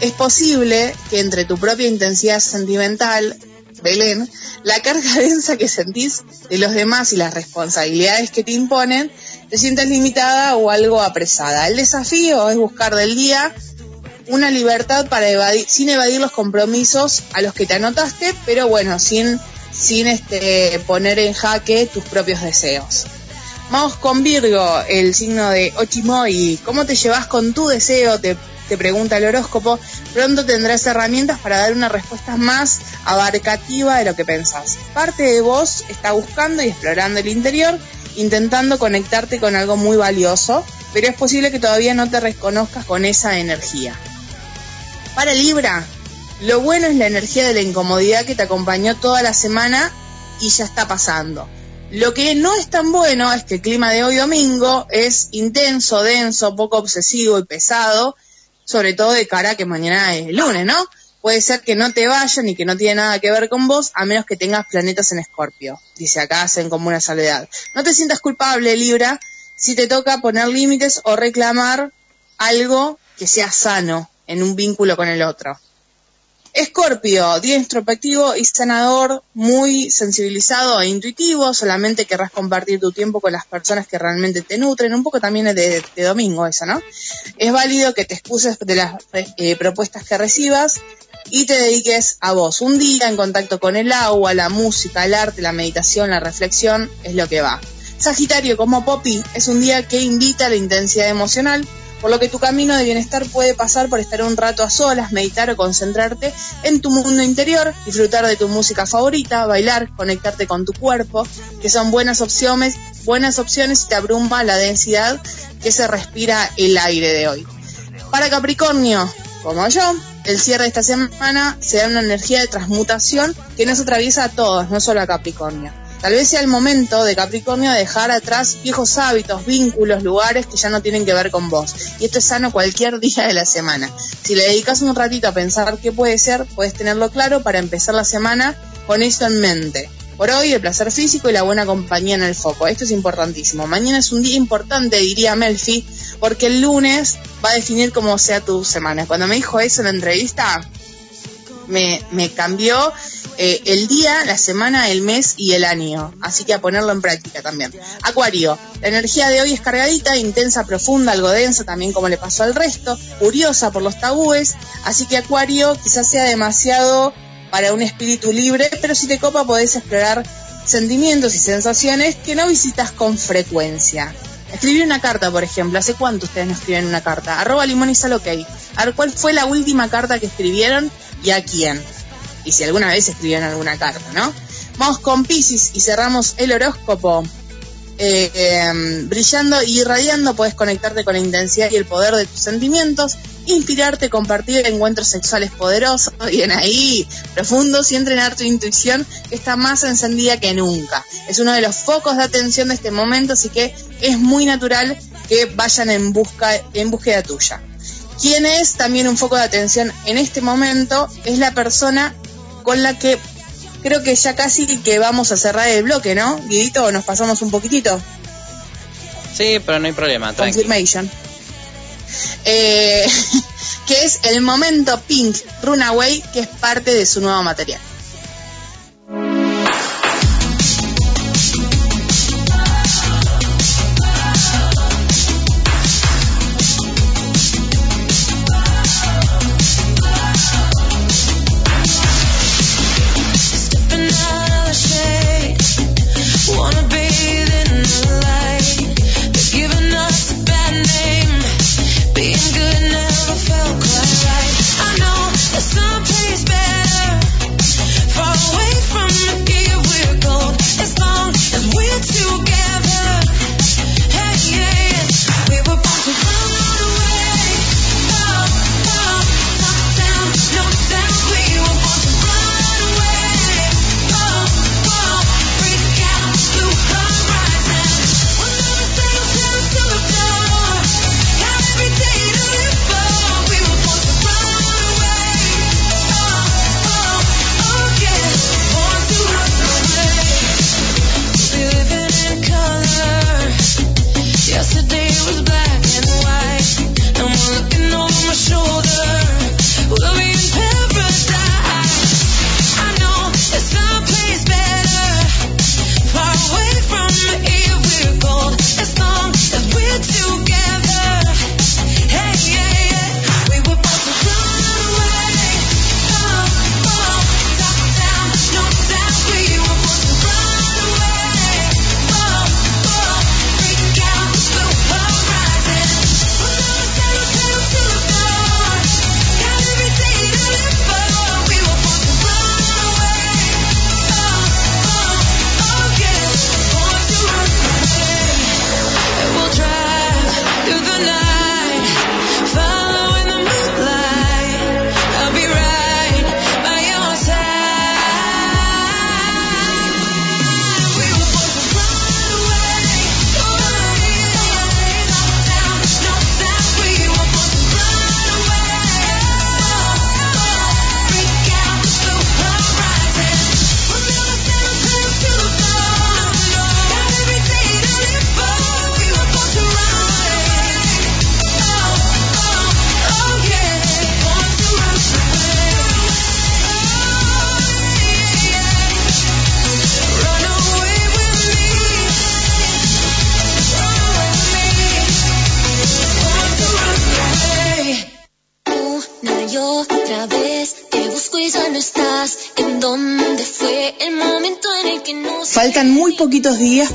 Es posible que entre tu propia intensidad sentimental, Belén, la carga densa que sentís de los demás y las responsabilidades que te imponen, te sientas limitada o algo apresada. El desafío es buscar del día una libertad para evadir, sin evadir los compromisos a los que te anotaste, pero bueno, sin sin este, poner en jaque tus propios deseos. Vamos con Virgo, el signo de Ochimoy. ¿Cómo te llevas con tu deseo? Te, te pregunta el horóscopo. Pronto tendrás herramientas para dar una respuesta más abarcativa de lo que pensás. Parte de vos está buscando y explorando el interior, intentando conectarte con algo muy valioso, pero es posible que todavía no te reconozcas con esa energía. Para Libra, lo bueno es la energía de la incomodidad que te acompañó toda la semana y ya está pasando. Lo que no es tan bueno es que el clima de hoy domingo es intenso, denso, poco obsesivo y pesado, sobre todo de cara a que mañana es lunes, ¿no? Puede ser que no te vayan y que no tiene nada que ver con vos, a menos que tengas planetas en Escorpio. Dice acá, hacen como una soledad. No te sientas culpable, Libra, si te toca poner límites o reclamar algo que sea sano en un vínculo con el otro. Escorpio, día introspectivo y sanador, muy sensibilizado e intuitivo, solamente querrás compartir tu tiempo con las personas que realmente te nutren, un poco también es de, de domingo eso, ¿no? Es válido que te excuses de las eh, propuestas que recibas y te dediques a vos. Un día en contacto con el agua, la música, el arte, la meditación, la reflexión, es lo que va. Sagitario, como Poppy, es un día que invita a la intensidad emocional, por lo que tu camino de bienestar puede pasar por estar un rato a solas, meditar o concentrarte en tu mundo interior, disfrutar de tu música favorita, bailar, conectarte con tu cuerpo, que son buenas opciones, buenas opciones si te abruma la densidad que se respira el aire de hoy. Para Capricornio, como yo, el cierre de esta semana se da una energía de transmutación que nos atraviesa a todos, no solo a Capricornio. Tal vez sea el momento de Capricornio de dejar atrás viejos hábitos, vínculos, lugares que ya no tienen que ver con vos. Y esto es sano cualquier día de la semana. Si le dedicas un ratito a pensar qué puede ser, puedes tenerlo claro para empezar la semana con eso en mente. Por hoy, el placer físico y la buena compañía en el foco. Esto es importantísimo. Mañana es un día importante, diría Melfi, porque el lunes va a definir cómo sea tu semana. Cuando me dijo eso en la entrevista, me, me cambió eh, el día, la semana, el mes y el año. Así que a ponerlo en práctica también. Acuario, la energía de hoy es cargadita, intensa, profunda, algo densa, también como le pasó al resto, curiosa por los tabúes. Así que Acuario quizás sea demasiado para un espíritu libre, pero si te copa podés explorar sentimientos y sensaciones que no visitas con frecuencia. Escribir una carta, por ejemplo. ¿Hace cuánto ustedes no escriben una carta? Arroba limón y sal ok. A ver, ¿cuál fue la última carta que escribieron y a quién? Y si alguna vez escribieron alguna carta, ¿no? Vamos con Pisces y cerramos el horóscopo. Eh, eh, brillando y irradiando puedes conectarte con la intensidad y el poder de tus sentimientos, inspirarte, compartir encuentros sexuales poderosos, bien ahí, profundos y entrenar tu intuición que está más encendida que nunca. Es uno de los focos de atención de este momento, así que es muy natural que vayan en busca en búsqueda tuya. Quien es también un foco de atención en este momento es la persona con la que creo que ya casi que vamos a cerrar el bloque, ¿no? Guidito, nos pasamos un poquitito. Sí, pero no hay problema, tranqui. Confirmation. Eh, que es el momento Pink Runaway, que es parte de su nuevo material.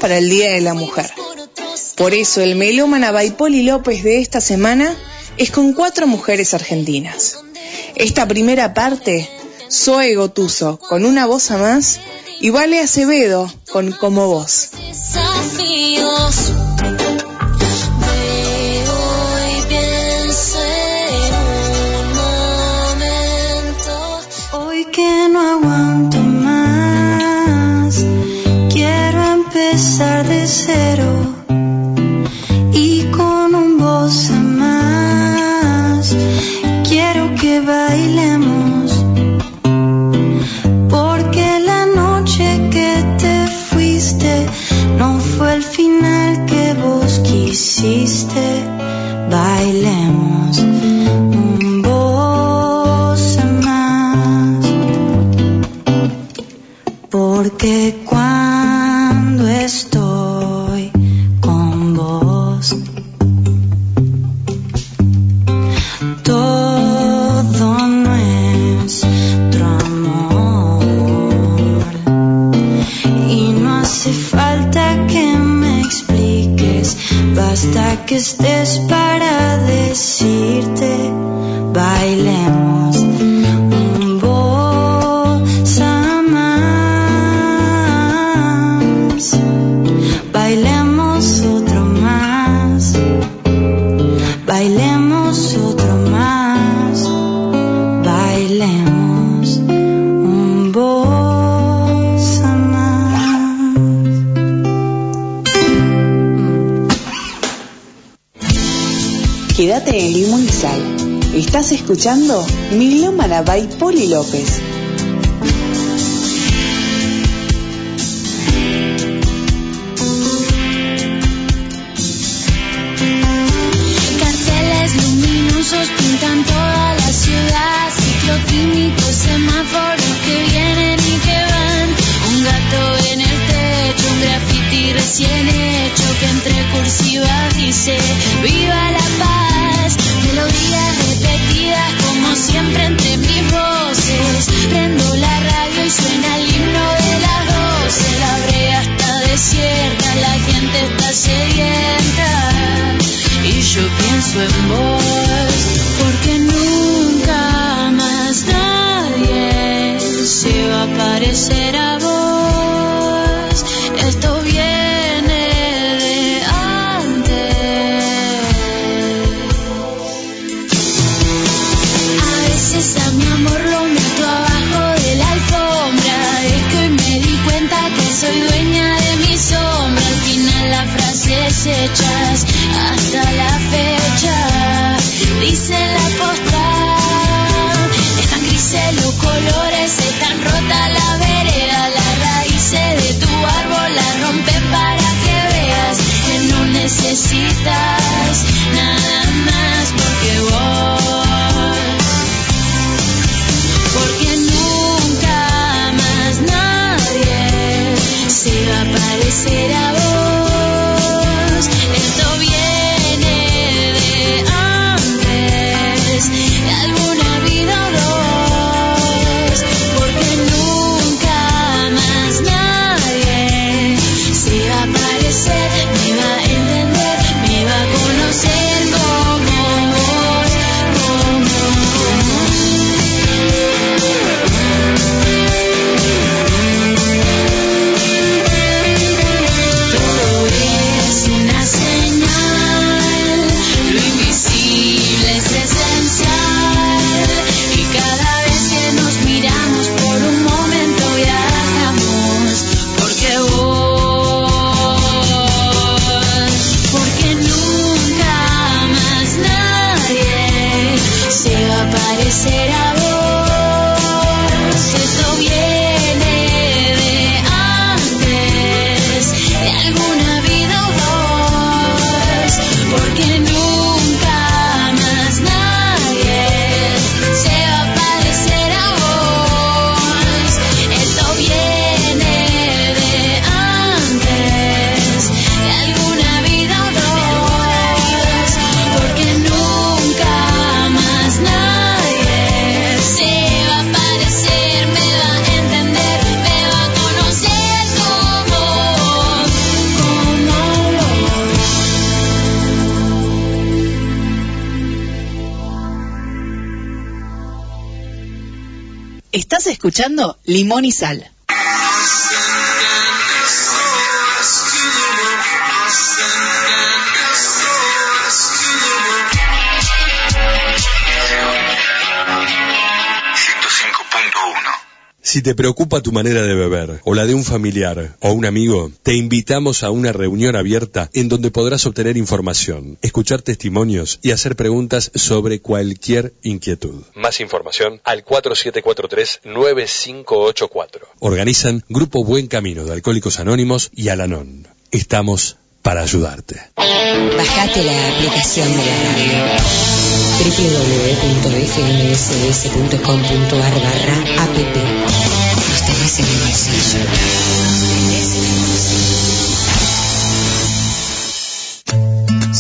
para el Día de la Mujer. Por eso el melómana Baipoli López de esta semana es con cuatro mujeres argentinas. Esta primera parte, Zoe Gotuso con una voz a más y Vale Acevedo con Como Voz. escuchando Milómana Poli López. Escuchando Limón y Sal. Si te preocupa tu manera de beber o la de un familiar o un amigo, te invitamos a una reunión abierta en donde podrás obtener información, escuchar testimonios y hacer preguntas sobre cualquier inquietud. Más información al 4743-9584. Organizan Grupo Buen Camino de Alcohólicos Anónimos y Alanon. Estamos para ayudarte. Bajate la aplicación de la radio www.fmss.com.ar barra app.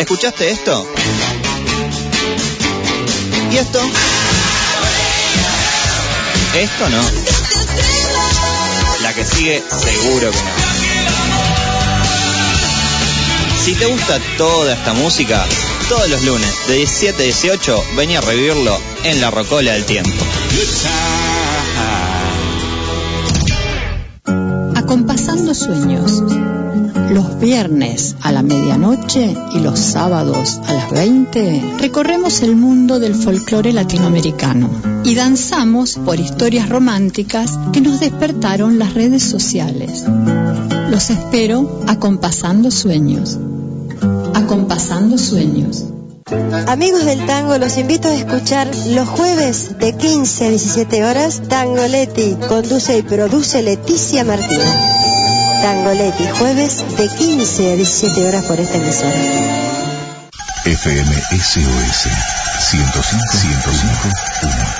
¿Escuchaste esto? ¿Y esto? Esto no. La que sigue, seguro que no. Si te gusta toda esta música, todos los lunes de 17 a 18, vení a revivirlo en la Rocola del Tiempo. Acompasando sueños. Los viernes a la medianoche y los sábados a las 20 recorremos el mundo del folclore latinoamericano y danzamos por historias románticas que nos despertaron las redes sociales. Los espero acompasando sueños. Acompasando sueños. Amigos del tango, los invito a escuchar los jueves de 15 a 17 horas Tangoletti. Conduce y produce Leticia Martín. Tangoletti, jueves de 15 a 17 horas por esta emisora. FM SOS 105 105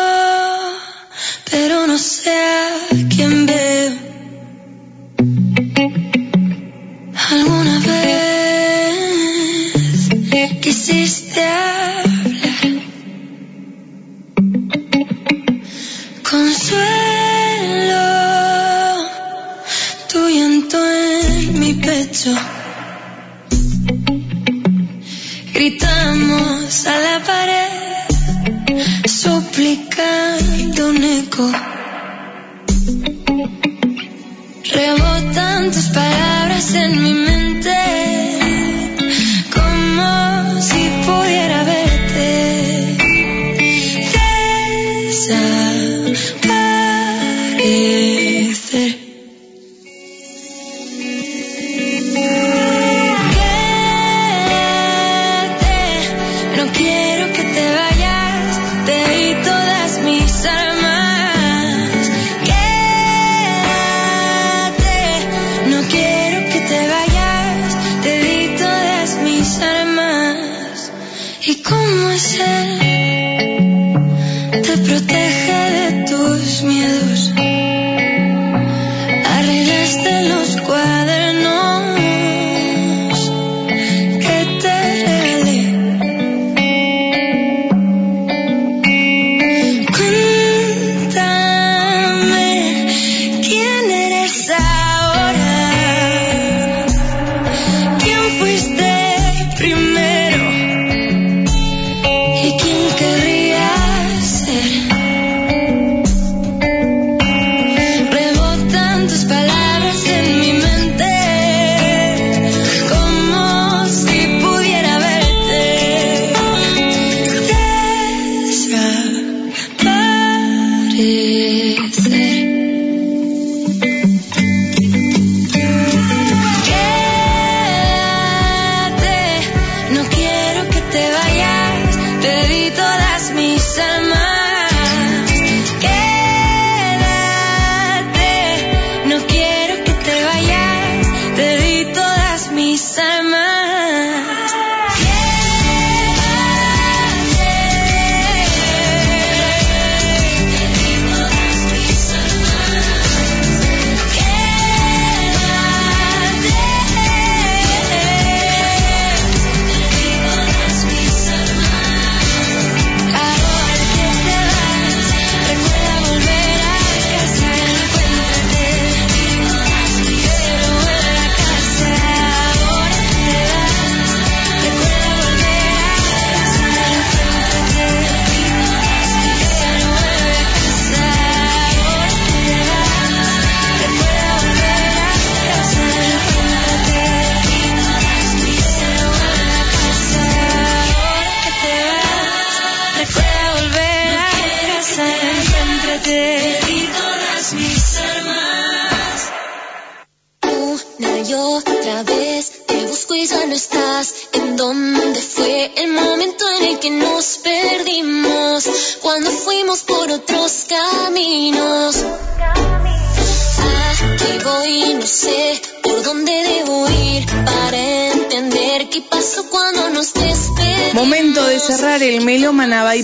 pero no sé a quién veo. Alguna vez quisiste hablar. Consuelo, tu llanto en mi pecho. Gritamos a la pared, suplicando un eco. Rebotan tus palabras en mi mente, como si pudiera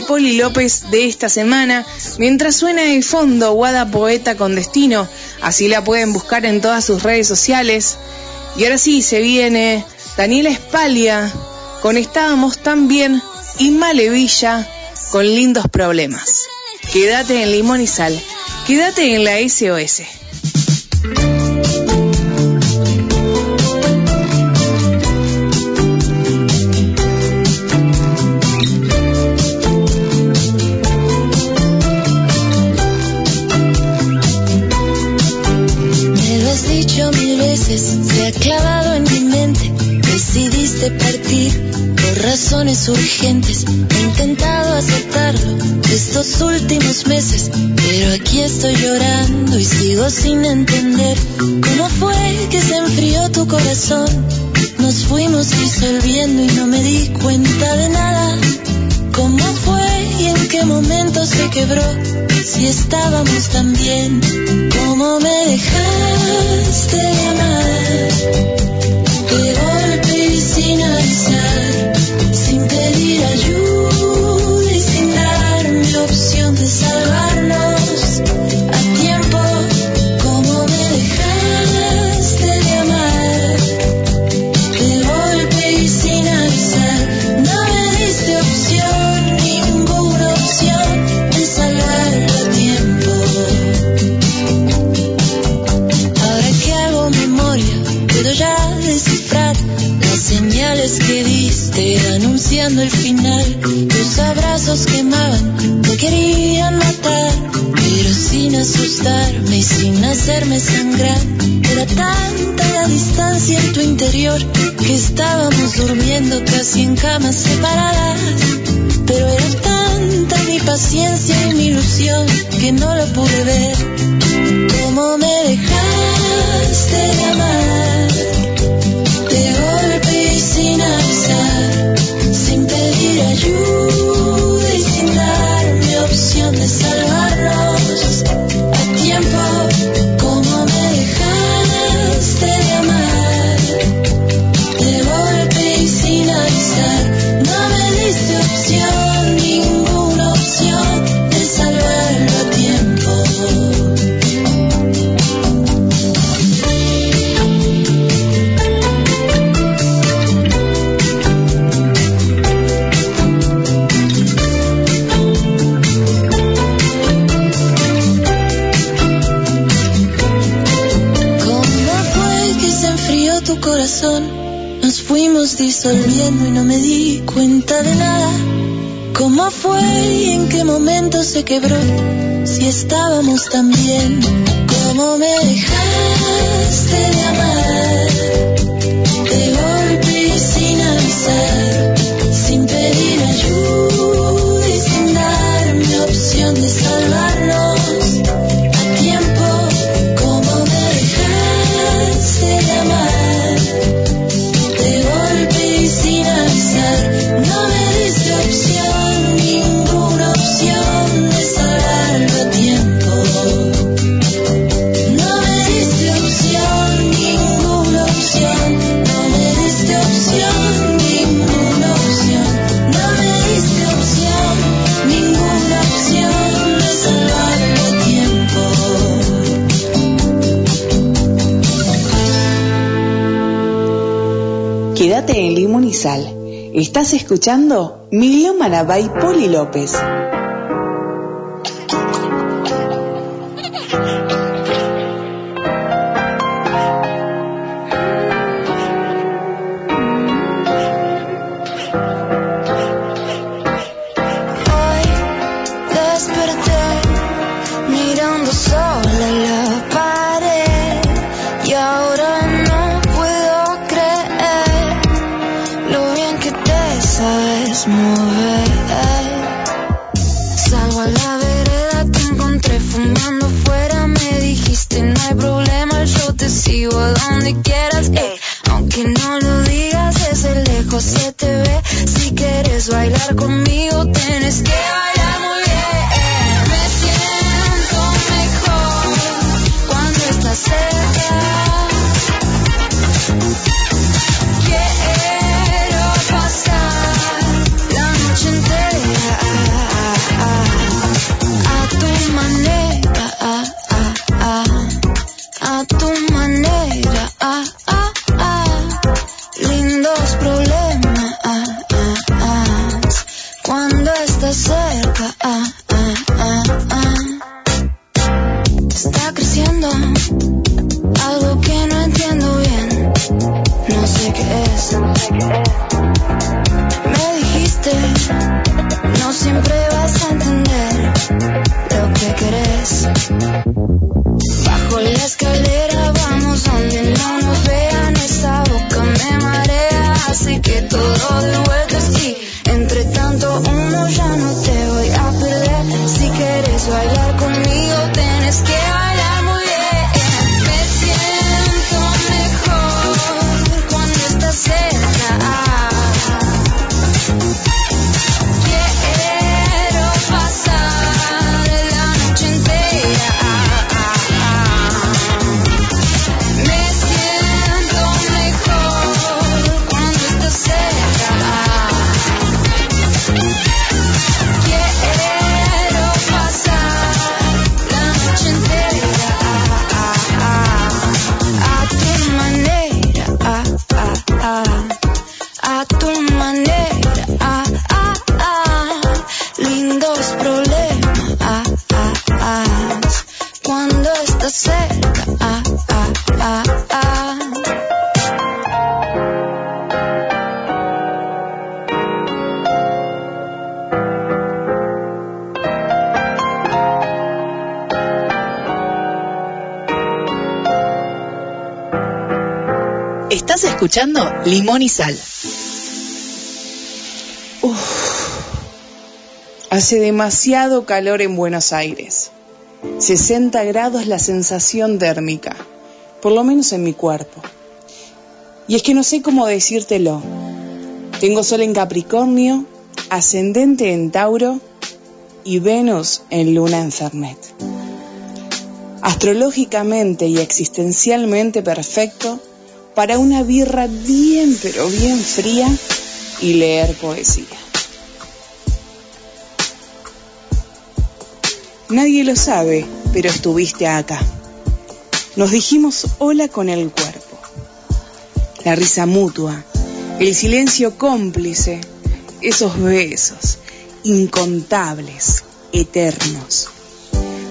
Poli López de esta semana, mientras suena de fondo Guada Poeta con Destino, así la pueden buscar en todas sus redes sociales. Y ahora sí, se viene Daniela Espalia con Estábamos tan bien y Malevilla con lindos problemas. Quédate en Limón y Sal, quédate en la SOS. Decidiste partir por razones urgentes. He intentado aceptarlo estos últimos meses, pero aquí estoy llorando y sigo sin entender cómo fue que se enfrió tu corazón. Nos fuimos disolviendo y no me di cuenta de nada. ¿Cómo fue y en qué momento se quebró? Si estábamos tan bien, ¿cómo me dejaste de amar? Sin sin pedir ayuda anunciando el final. Tus abrazos quemaban, me querían matar, pero sin asustarme y sin hacerme sangrar. Era tanta la distancia en tu interior que estábamos durmiendo casi en camas separadas. Pero era tanta mi paciencia y mi ilusión que no lo pude ver. ¿Cómo me dejaste de amar? Y sin darme opción de salvarnos disolviendo y no me di cuenta de nada. ¿Cómo fue y en qué momento se quebró? Si estábamos tan bien, ¿cómo me dejaste de amar? De golpe y sin avisar, sin pedir ayuda y sin darme opción de salvarnos a tiempo. Estás escuchando Milómana by Poli López. Limón y Sal. Hace demasiado calor en Buenos Aires. 60 grados la sensación térmica, por lo menos en mi cuerpo. Y es que no sé cómo decírtelo. Tengo Sol en Capricornio, ascendente en Tauro y Venus en Luna en Fernet. Astrológicamente y existencialmente perfecto para una birra bien pero bien fría y leer poesía. Nadie lo sabe, pero estuviste acá. Nos dijimos hola con el cuerpo. La risa mutua, el silencio cómplice, esos besos incontables, eternos.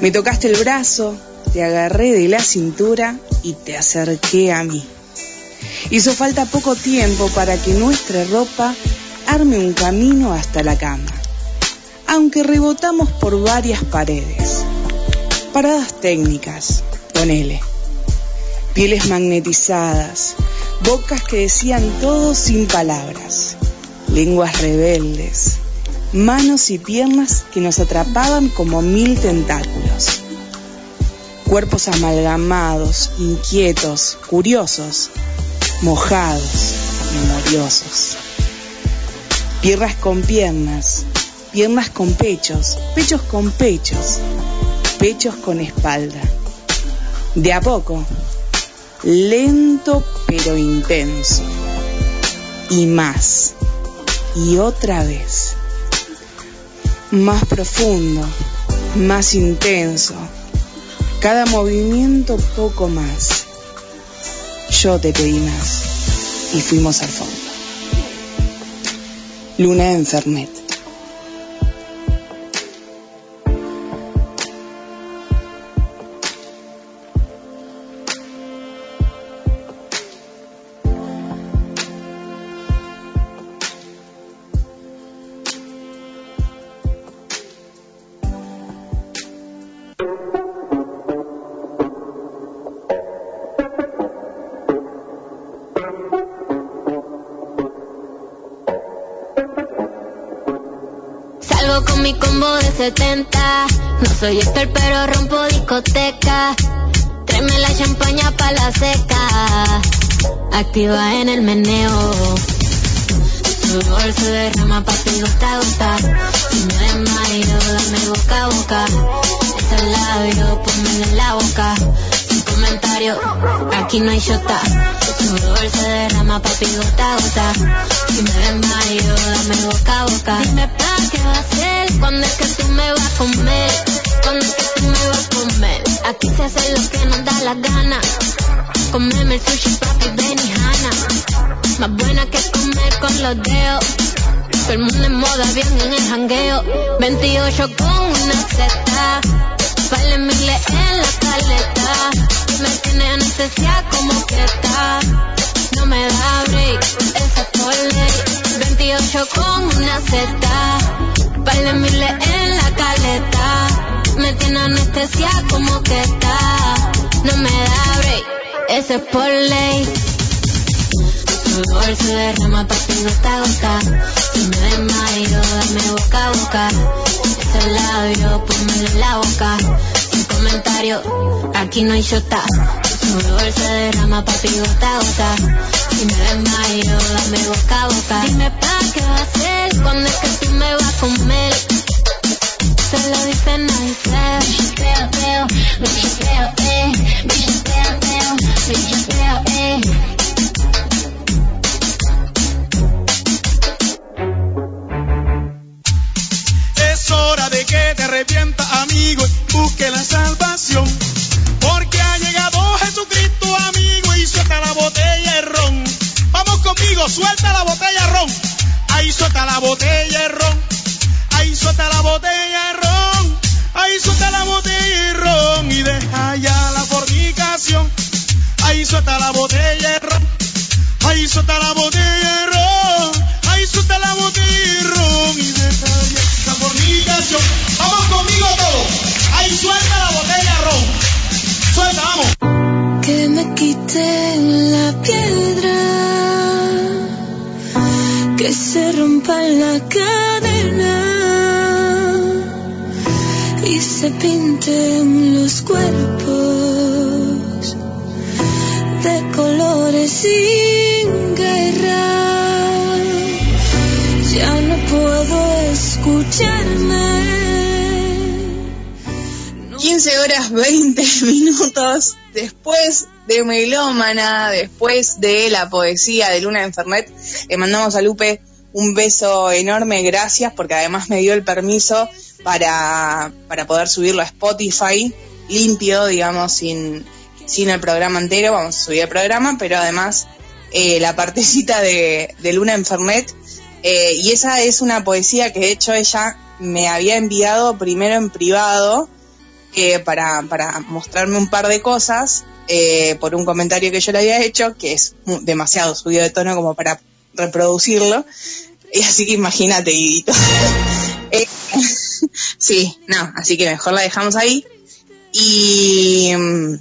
Me tocaste el brazo, te agarré de la cintura y te acerqué a mí. Hizo falta poco tiempo para que nuestra ropa arme un camino hasta la cama aunque rebotamos por varias paredes. Paradas técnicas, ponele. Pieles magnetizadas, bocas que decían todo sin palabras, lenguas rebeldes, manos y piernas que nos atrapaban como mil tentáculos. Cuerpos amalgamados, inquietos, curiosos, mojados, memoriosos. Piernas con piernas, piernas con pechos, pechos con pechos, pechos con espalda. De a poco, lento pero intenso. Y más. Y otra vez. Más profundo, más intenso. Cada movimiento poco más. Yo te pedí más. Y fuimos al fondo. Luna en Salgo con mi combo de 70. No soy expert, pero rompo discoteca. Tráeme la champaña pa' la seca. Activa en el meneo. Sudor se derrama papi gota a gota. Si me desmayo, dame boca a boca. Ese labio, ponme en la boca. Aquí no hay shota. Sudor se derrama papi gota a gota. Si me desmayo, dame boca a boca. Dime pa' qué va a hacer cuando es que tú me vas a comer. Cuando es que tú me vas a comer. Aquí se hace lo que nos da la gana. Comerme el sushi papi Benihana. Más buena que comer con los dedos. Todo el mundo en moda, bien en el jangueo. 28 con una zeta. Vale miles en la caleta. Me tiene anestesia como que está. No me da break, eso es por ley. 28 con una zeta. Vale miles en la caleta. Me tiene anestesia como que está. No me da break, eso es por ley. Sudor se derrama papi gota a gota. Si me desmayo, dame boca a boca. Ese labio, en la boca. Sin comentario, aquí no hay shota. Tu sudor se derrama, papi, gota a gota. Si me desmayo, dame boca a boca. Dime pa' qué va a hacer cuando es que tú me vas a comer. Se lo dice nice, Bichoteo, teo, bichoteo, eh. Bichoteo, teo, bichoteo, eh. Hora de que te arrepientas, amigo, y busque la salvación. Porque ha llegado Jesucristo, amigo, y suelta la botella de ron. Vamos conmigo, suelta la botella de ron. Ahí suelta la botella de ron. Ahí suelta la botella de ron. Ahí suelta la botella de ron. Y deja ya la fornicación. Ahí suelta la botella de ron. Ahí suelta la botella de ron. Ahí suelta la botella de ron. Y deja ya. Vamos conmigo todos. Ahí suelta la botella ron. Suelta, vamos. que me quiten la piedra, que se rompa la cadena y se pinten los cuerpos de colores sin guerra. Ya no puedo escucharme. 15 horas 20 minutos después de Melómana, después de la poesía de Luna Enfernet, le mandamos a Lupe un beso enorme, gracias, porque además me dio el permiso para, para poder subirlo a Spotify limpio, digamos, sin, sin el programa entero, vamos a subir el programa, pero además eh, la partecita de, de Luna Enfernet, eh, y esa es una poesía que de hecho ella me había enviado primero en privado, eh, para, para mostrarme un par de cosas eh, por un comentario que yo le había hecho, que es demasiado subido de tono como para reproducirlo. Y así que imagínate, Guidito. Eh, sí, no, así que mejor la dejamos ahí. Y mm,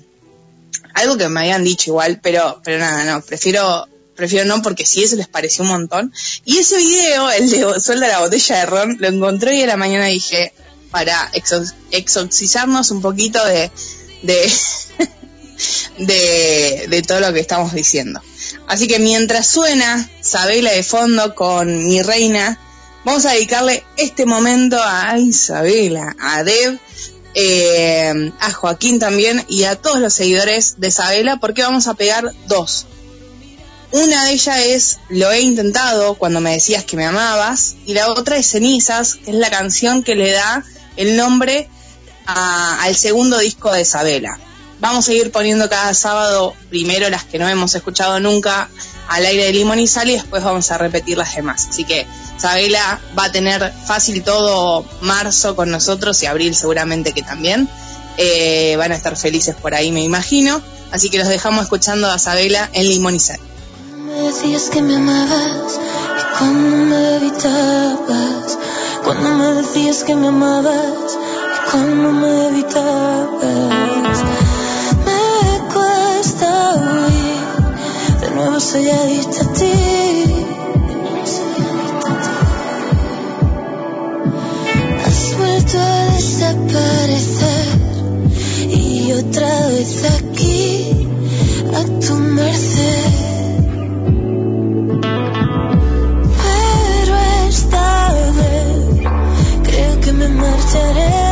algo que me habían dicho igual, pero, pero nada, no, prefiero, prefiero no porque si eso les pareció un montón. Y ese video, el de suelda la botella de ron, lo encontré hoy a la mañana y dije, para exo- exorcizarnos un poquito de, de, de, de todo lo que estamos diciendo. Así que mientras suena Sabela de fondo con mi reina, vamos a dedicarle este momento a Isabela, a Deb, eh, a Joaquín también y a todos los seguidores de Sabela porque vamos a pegar dos. Una de ellas es Lo he intentado cuando me decías que me amabas y la otra es Cenizas, que es la canción que le da el nombre a- al segundo disco de Sabela. Vamos a ir poniendo cada sábado primero las que no hemos escuchado nunca al aire de Limón y Sal y después vamos a repetir las demás. Así que Sabela va a tener fácil todo marzo con nosotros y abril seguramente que también. Eh, van a estar felices por ahí, me imagino. Así que los dejamos escuchando a Sabela en Limón y Sal. Decías que me amabas y cuando me evitabas, cuando me decías que me amabas y cuando me evitabas, me cuesta huir, de nuevo soy adicta a ti. Has vuelto a desaparecer y otra vez aquí a tu merced. Me marcharé.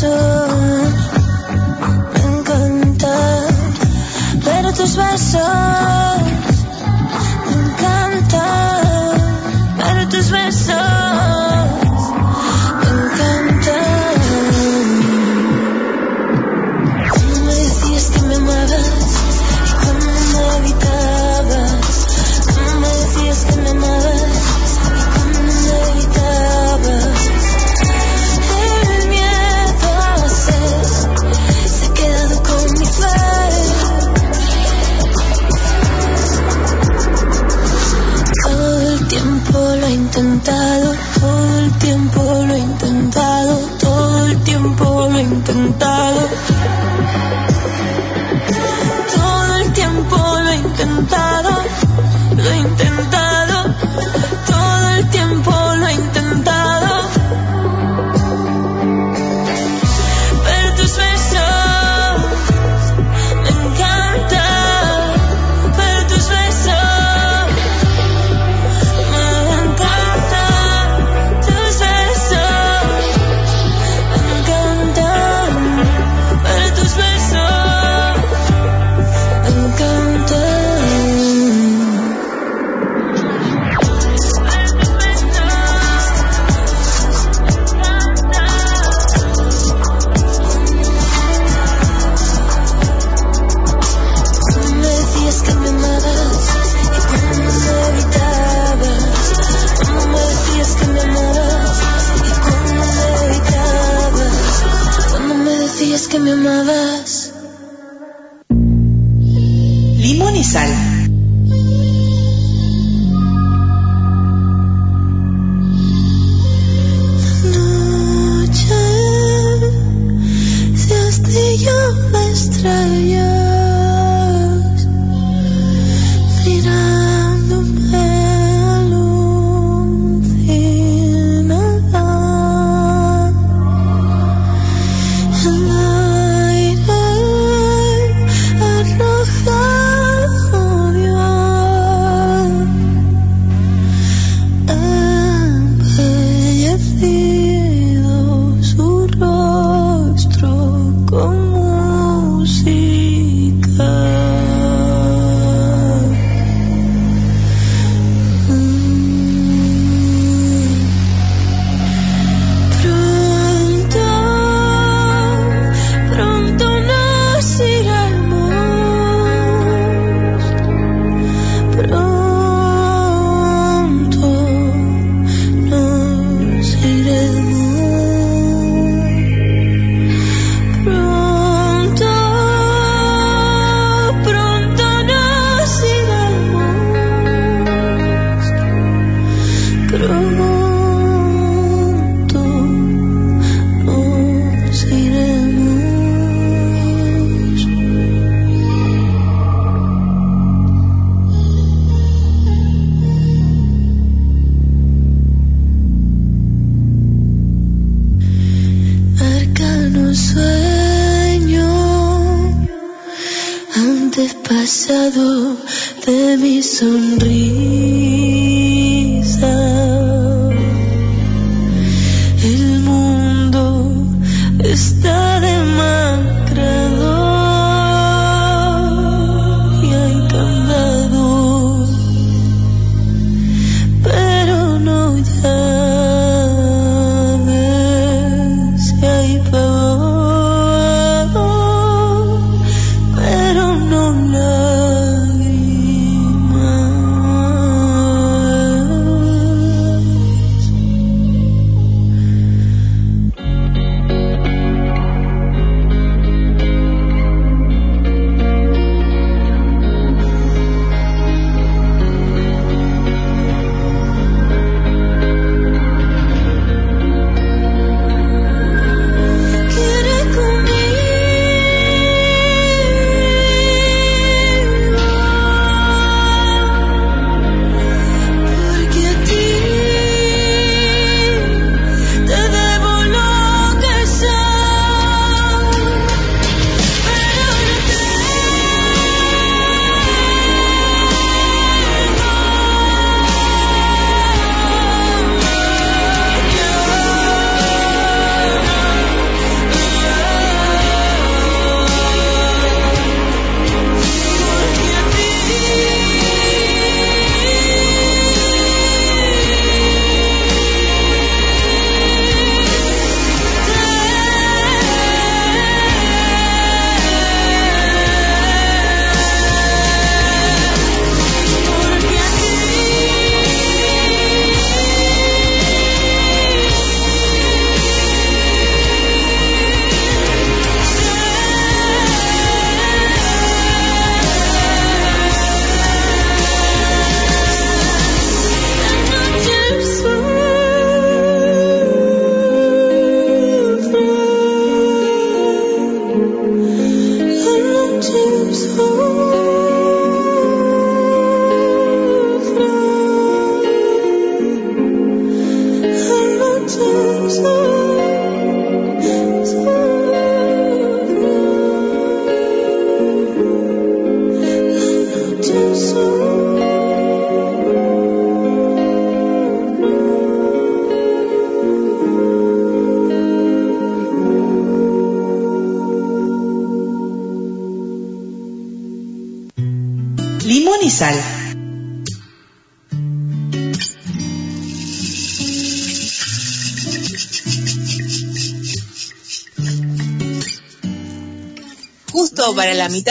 Besos me encantan, pero tus besos tentado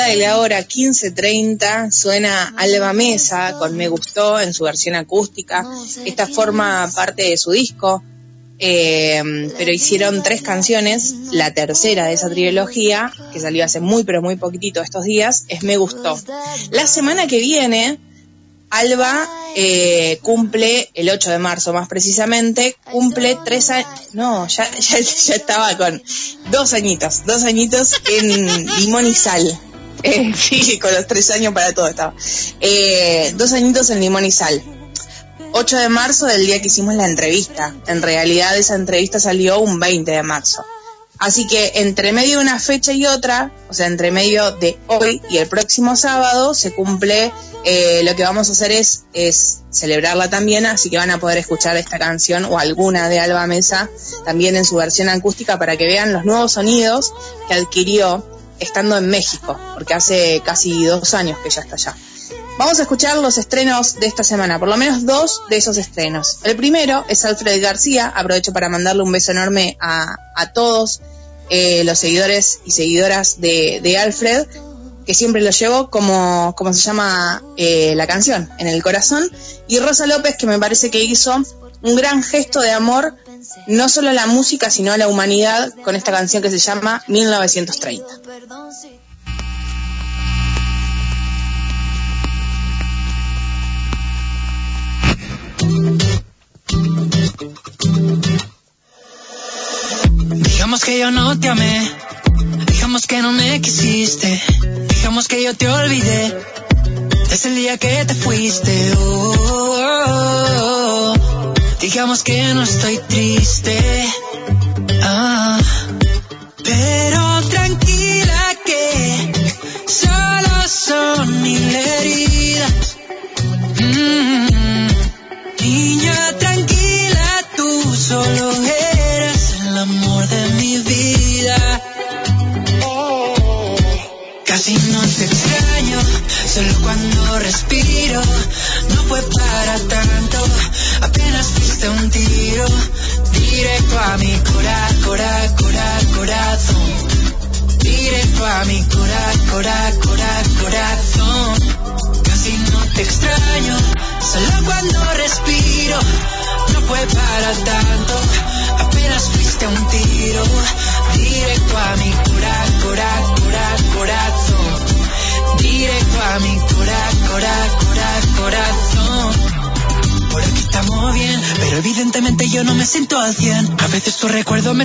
de la hora, 15.30, suena Alba Mesa con Me Gustó en su versión acústica. Esta forma parte de su disco. Eh, pero hicieron tres canciones. La tercera de esa trilogía, que salió hace muy, pero muy poquitito estos días, es Me Gustó. La semana que viene, Alba eh, cumple, el 8 de marzo más precisamente, cumple tres años, no, ya, ya, ya estaba con dos añitos, dos añitos en limón y sal. Eh, sí, con los tres años para todo estaba. Eh, dos añitos en limón y sal. 8 de marzo del día que hicimos la entrevista. En realidad esa entrevista salió un 20 de marzo. Así que entre medio de una fecha y otra, o sea, entre medio de hoy y el próximo sábado, se cumple, eh, lo que vamos a hacer es, es celebrarla también, así que van a poder escuchar esta canción o alguna de Alba Mesa también en su versión acústica para que vean los nuevos sonidos que adquirió estando en México, porque hace casi dos años que ya está allá. Vamos a escuchar los estrenos de esta semana, por lo menos dos de esos estrenos. El primero es Alfred García, aprovecho para mandarle un beso enorme a, a todos eh, los seguidores y seguidoras de, de Alfred, que siempre lo llevo como, como se llama eh, la canción, en el corazón. Y Rosa López, que me parece que hizo un gran gesto de amor, no solo la música, sino a la humanidad, con esta canción que se llama 1930. Digamos que yo no te amé, digamos que no me quisiste, digamos que yo te olvidé desde el día que te fuiste. Oh. Digamos que no estoy triste,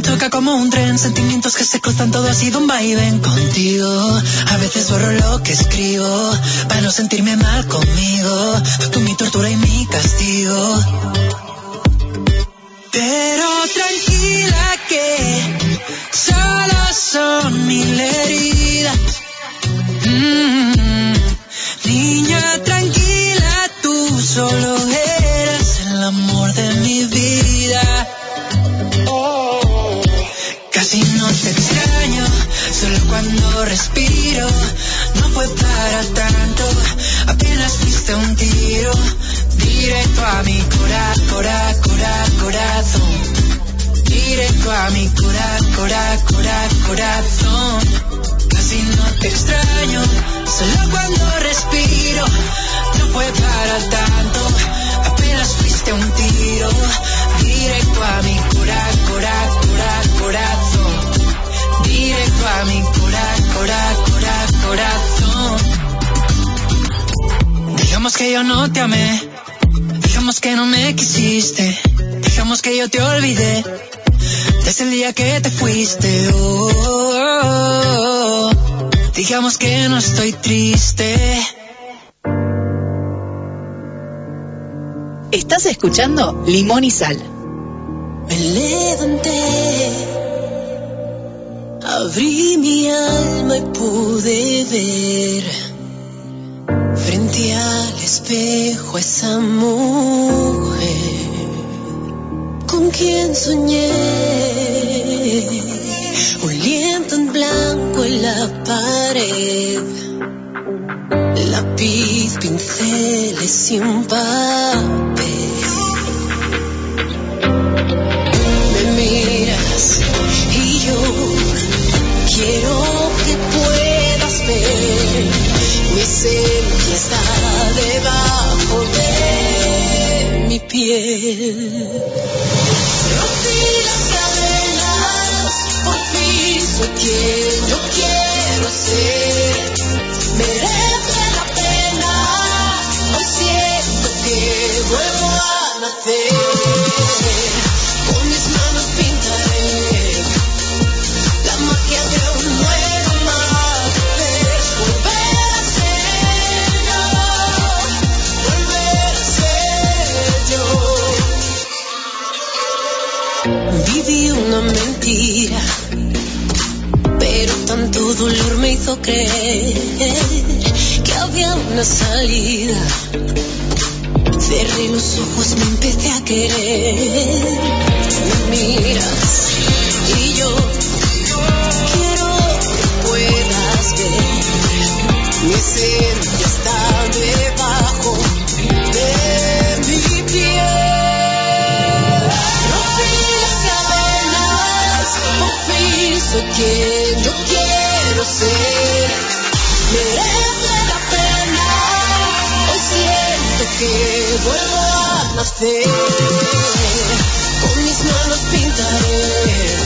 toca como un tren, sentimientos que se cruzan, todo ha sido un vaivén contigo. A veces borro lo que escribo, para no sentirme mal conmigo. Tú mi tortura y mi castigo. Pero escuchando Limón y Sal. Me levanté, abrí mi alma y pude ver frente al espejo a esa mujer con quien soñé. Un lienzo en blanco en la pared, lápiz, pinceles y un papel. piel. Rompí las cadenas, por fin soy quien. Creer que había una salida. Cerré los ojos, me empecé a querer. Me miras y yo quiero que puedas ver mi esencia Con mis manos pintaré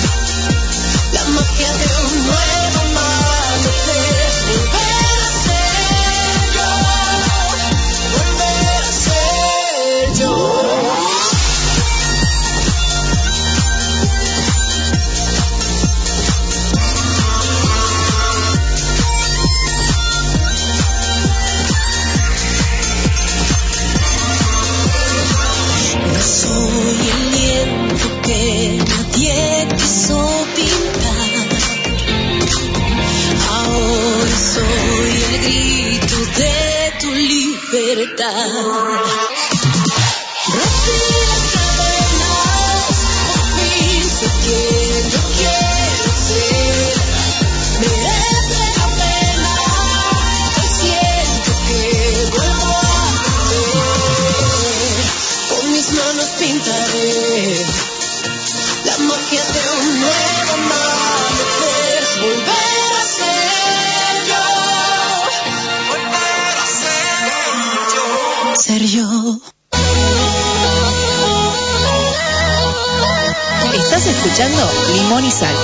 la magia de un nuevo Limón y Sal.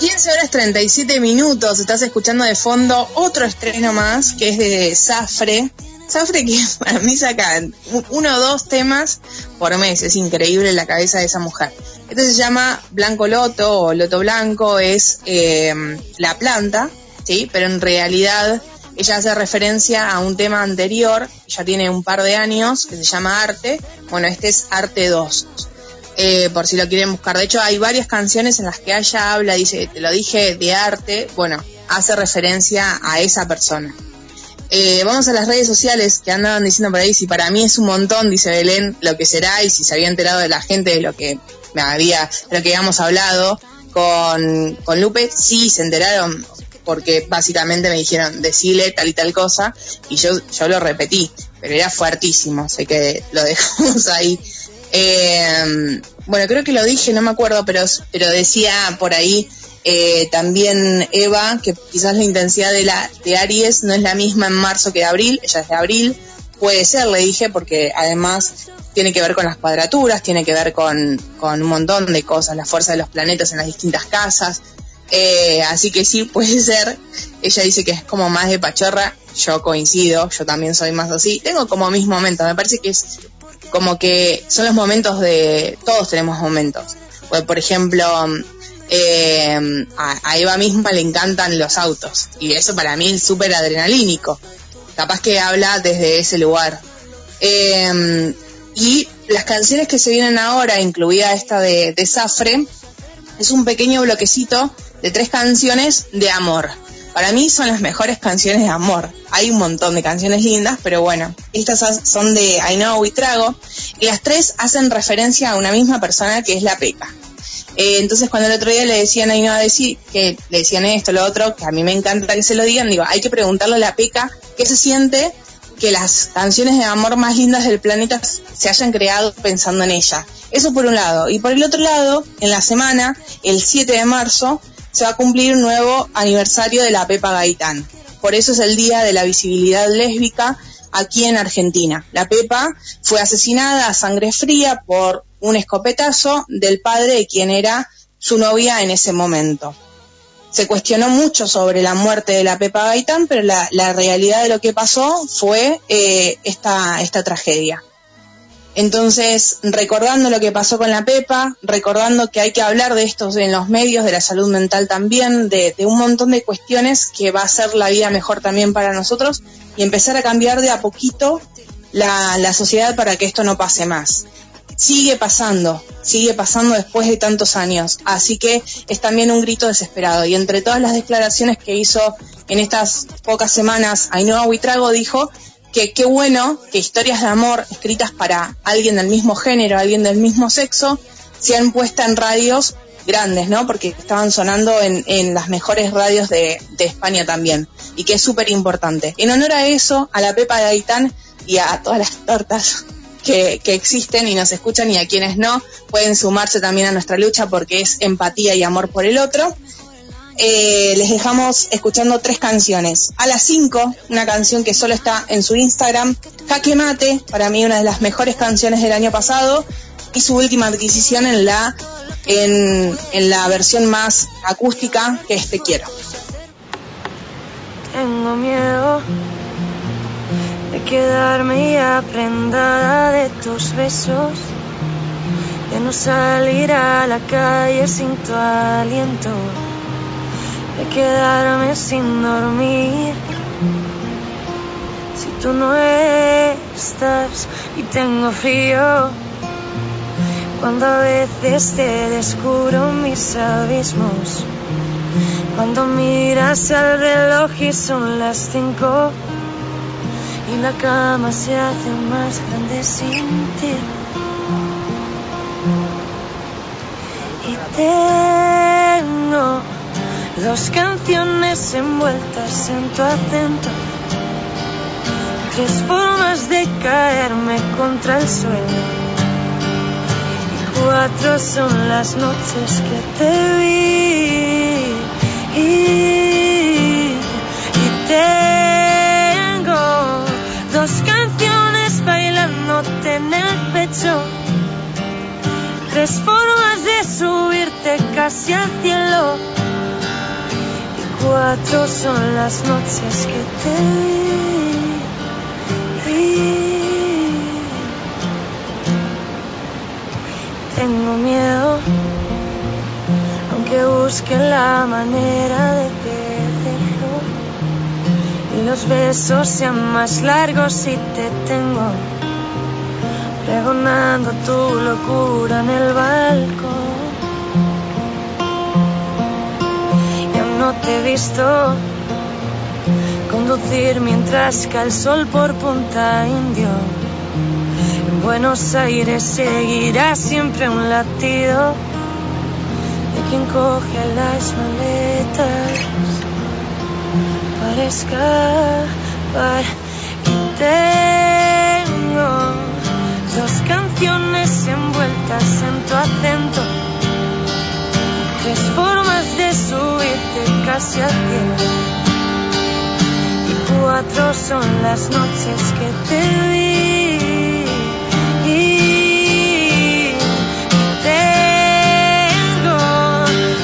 15 horas 37 minutos, estás escuchando de fondo otro estreno más, que es de Zafre. Zafre que para mí saca uno o dos temas por mes, es increíble la cabeza de esa mujer. Este se llama Blanco Loto o Loto Blanco, es eh, la planta, ¿sí? Pero en realidad ella hace referencia a un tema anterior, ya tiene un par de años, que se llama Arte. Bueno, este es Arte 2 eh, por si lo quieren buscar. De hecho, hay varias canciones en las que ella habla, dice, te lo dije de arte, bueno, hace referencia a esa persona. Eh, vamos a las redes sociales que andaban diciendo por ahí, si para mí es un montón, dice Belén, lo que será, y si se había enterado de la gente de lo que me había, de lo que habíamos hablado con, con Lupe, sí se enteraron, porque básicamente me dijeron, decile tal y tal cosa, y yo, yo lo repetí, pero era fuertísimo, así que lo dejamos ahí. Eh, bueno, creo que lo dije, no me acuerdo, pero, pero decía por ahí eh, también Eva que quizás la intensidad de, la, de Aries no es la misma en marzo que de abril, ella es de abril, puede ser, le dije, porque además tiene que ver con las cuadraturas, tiene que ver con, con un montón de cosas, la fuerza de los planetas en las distintas casas, eh, así que sí, puede ser. Ella dice que es como más de pachorra. Yo coincido, yo también soy más así. Tengo como mis momentos. Me parece que es como que son los momentos de. Todos tenemos momentos. Pues, por ejemplo, eh, a, a Eva misma le encantan los autos. Y eso para mí es súper adrenalínico. Capaz que habla desde ese lugar. Eh, y las canciones que se vienen ahora, incluida esta de, de Zafre, es un pequeño bloquecito de tres canciones de amor. Para mí son las mejores canciones de amor. Hay un montón de canciones lindas, pero bueno, estas son de I Know y Trago. Y las tres hacen referencia a una misma persona que es la Peca. Eh, entonces cuando el otro día le decían a Ainhoa decir que le decían esto, lo otro, que a mí me encanta que se lo digan, digo, hay que preguntarle a la Peca qué se siente que las canciones de amor más lindas del planeta se hayan creado pensando en ella. Eso por un lado. Y por el otro lado, en la semana, el 7 de marzo, se va a cumplir un nuevo aniversario de la Pepa Gaitán. Por eso es el Día de la Visibilidad Lésbica aquí en Argentina. La Pepa fue asesinada a sangre fría por un escopetazo del padre de quien era su novia en ese momento. Se cuestionó mucho sobre la muerte de la Pepa Gaitán, pero la, realidad de lo que pasó fue eh, esta, esta tragedia. Entonces, recordando lo que pasó con la Pepa, recordando que hay que hablar de esto en los medios, de la salud mental también, de, un montón de cuestiones que va a hacer la vida mejor también para nosotros y empezar a cambiar de a poquito la, la sociedad para que esto no pase más. Sigue pasando, sigue pasando después de tantos años, así que es también un grito desesperado. Y entre todas las declaraciones que hizo en estas pocas semanas, Ainhoa Huitrago dijo que qué bueno que historias de amor escritas para alguien del mismo género, alguien del mismo sexo, sean puestas en radios grandes, ¿no? Porque estaban sonando en, en las mejores radios de, de España también, y que es súper importante. En honor a eso, a la Pepa de Aitán y a todas las tortas que, que existen y nos escuchan y a quienes no, pueden sumarse también a nuestra lucha porque es empatía y amor por el otro. Eh, les dejamos escuchando tres canciones. A las 5, una canción que solo está en su Instagram, Jaque Mate, para mí una de las mejores canciones del año pasado, y su última adquisición en la, en, la versión más acústica, que es Te Quiero. Tengo miedo de quedarme ya prendada de tus besos, de no salir a la calle sin tu aliento, de quedarme sin dormir. Si tú no estás y tengo frío, cuando a veces te descubro mis abismos. Cuando miras al reloj y son las cinco y la cama se hace más grande sin ti. Y tengo dos canciones envueltas en tu acento, tres formas de caerme contra el suelo. Y cuatro son las noches que te vi. Y, y tengo dos canciones bailándote en el pecho, tres formas de subirte casi al cielo. Cuatro son las noches que te vi. Tengo miedo aunque busque la manera de perderlo y los besos sean más largos si te tengo pregonando tu locura en el balcón. Te he visto conducir mientras cae el sol por Punta Indio. En Buenos Aires seguirá siempre un latido quien coge las maletas para escapar. Y tengo dos canciones envueltas en tu acento, subirte casi al cielo. Y cuatro son las noches que te vi. Y tengo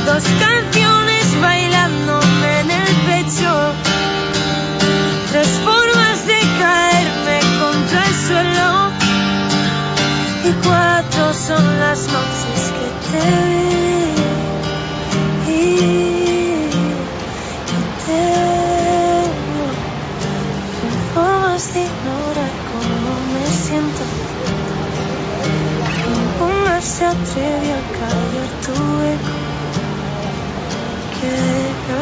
dos canciones bailándome en el pecho, tres formas de caerme contra el suelo y cuatro son las noches que te vi.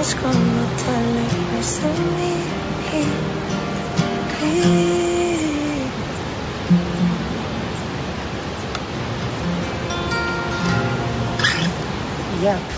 Dejas cuando te alejas de mí. Ya.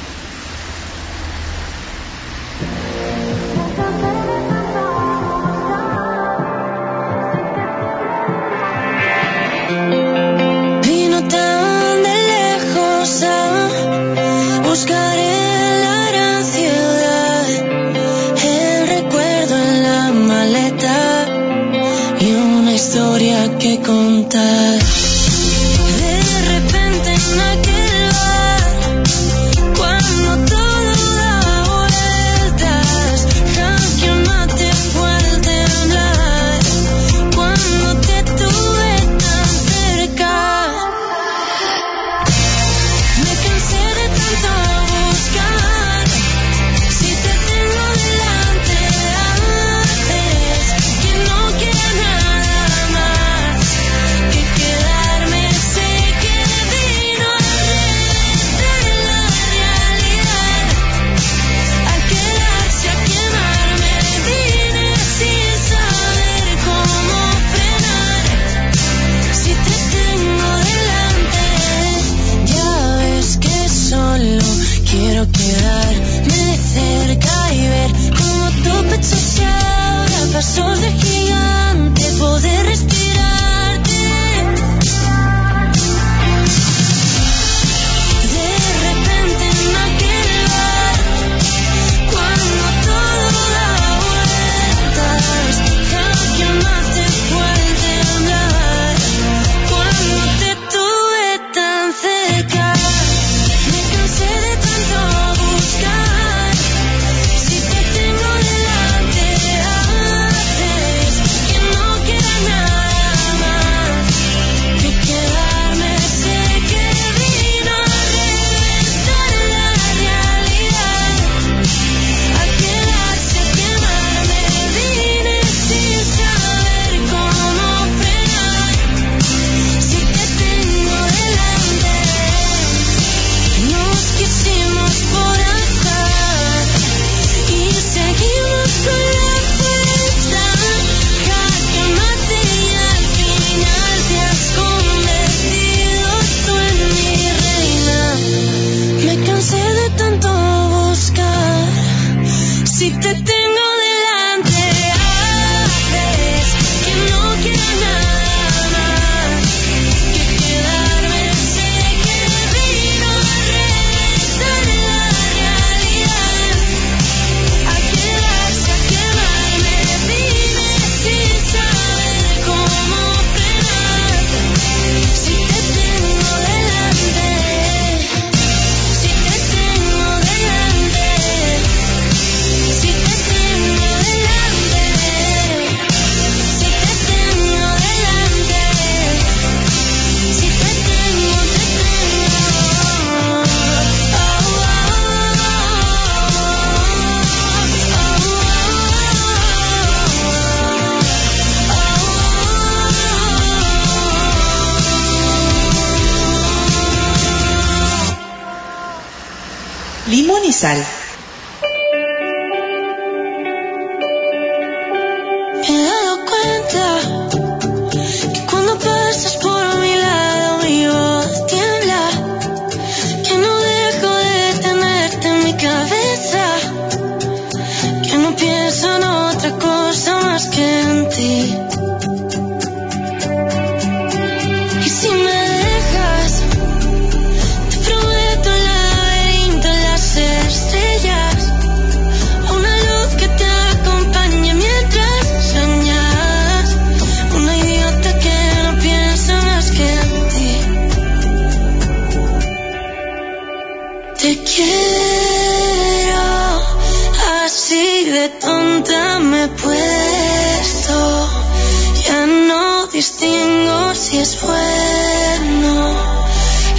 Distingo si es bueno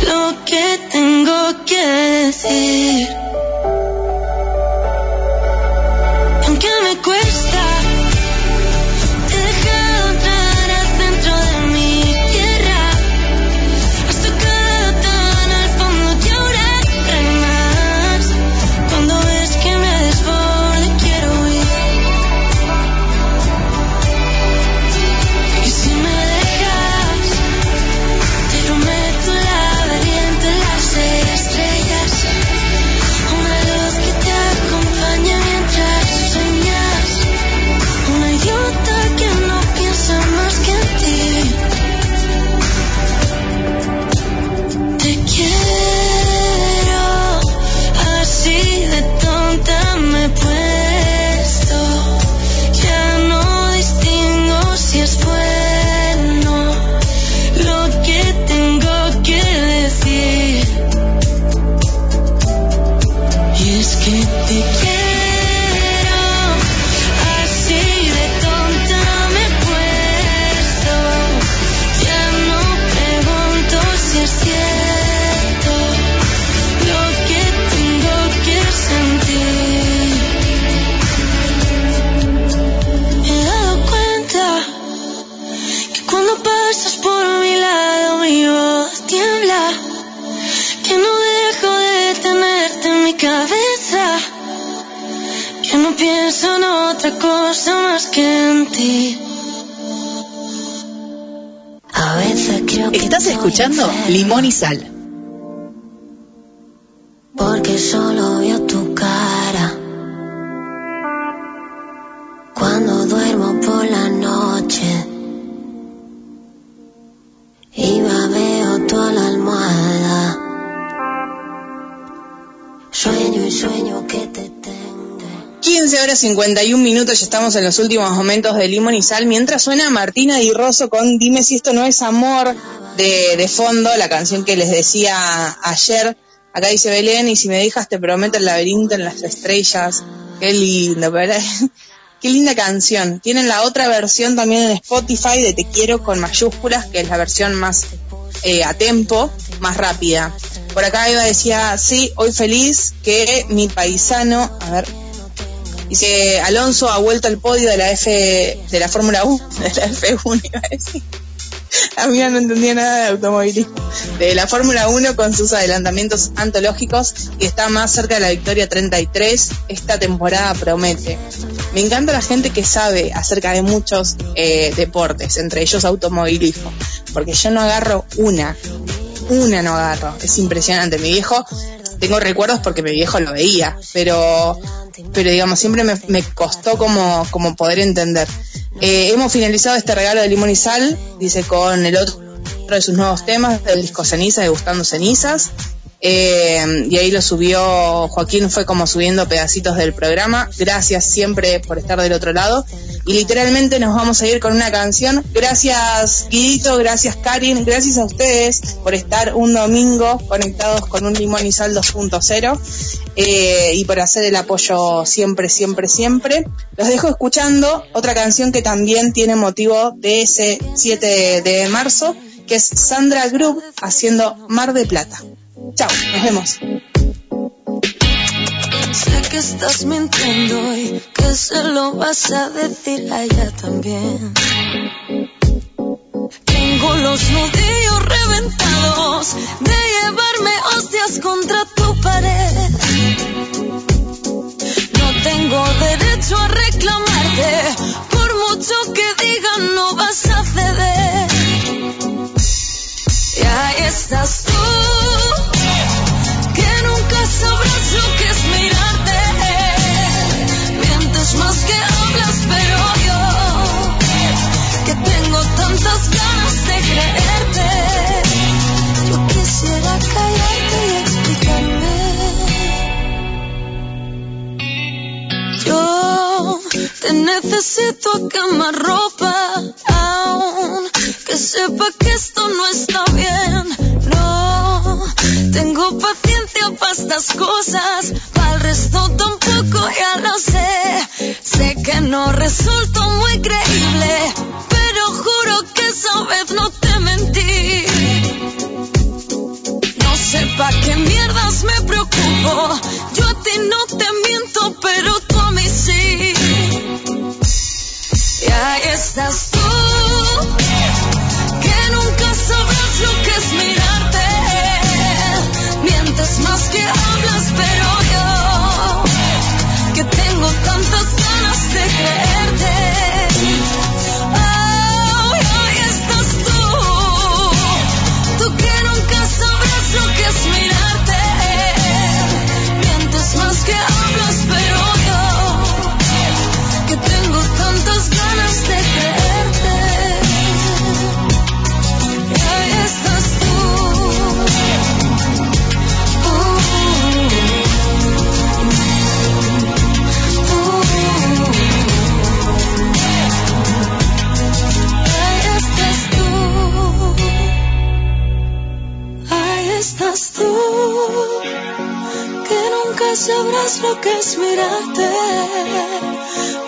lo que tengo que decir. Estás escuchando Limón y Sal. 51 minutos, ya estamos en los últimos momentos de Limón y Sal, mientras suena Martina Di Rosso con Dime si esto no es amor de, fondo, la canción que les decía ayer. Acá dice Belén, y si me dejas te prometo el laberinto en las estrellas. Qué lindo, ¿verdad? Qué linda canción. Tienen la otra versión también en Spotify de Te quiero con mayúsculas, que es la versión más eh, a tempo, más rápida. Por acá Eva decía, sí, hoy feliz que mi paisano, a ver, dice, Alonso ha vuelto al podio de la F, de la Fórmula 1, de la F1 iba a decir. Mía no entendía nada de automovilismo. De la Fórmula 1 con sus adelantamientos antológicos y está más cerca de la victoria 33. Esta temporada promete. Me encanta la gente que sabe acerca de muchos eh, deportes, entre ellos automovilismo, porque yo no agarro una, una no agarro. Es impresionante. Mi viejo, tengo recuerdos porque mi viejo lo veía, pero, pero digamos, siempre me, costó como, como poder entender. Eh, hemos finalizado este regalo de limón y sal, dice con el otro de sus nuevos temas del disco Ceniza, Degustando Cenizas. Eh, y ahí lo subió Joaquín, fue como subiendo pedacitos del programa. Gracias siempre por estar del otro lado. Y literalmente nos vamos a ir con una canción. Gracias Guidito, gracias Karin, gracias a ustedes por estar un domingo conectados con un limón y sal 2.0 eh, y por hacer el apoyo siempre, siempre, siempre. Los dejo escuchando otra canción que también tiene motivo de ese 7 de marzo, que es Sandra Group haciendo Mar de Plata. Chao, nos vemos. Sé que estás mintiendo y que se lo vas a decir a ella también. Tengo los nudillos reventados de llevarme hostias contra tu pared. No tengo derecho a reclamarte, por mucho que digan no vas a ceder. Y ahí estás quemar ropa aún que sepa que esto no está bien. No, tengo paciencia para estas cosas, para el resto tampoco ya lo sé. Sé que no resulto muy creíble, pero juro que esa vez no te mentí. No sé pa' qué mierdas me preocupo. Yo a ti no te miento, pero tú a mí sí. Y ahí sabrás lo que es mirarte.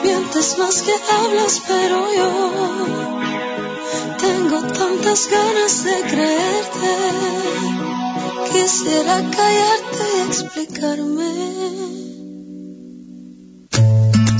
Mientes más que hablas, pero yo tengo tantas ganas de creerte. Quisiera callarte y explicarme.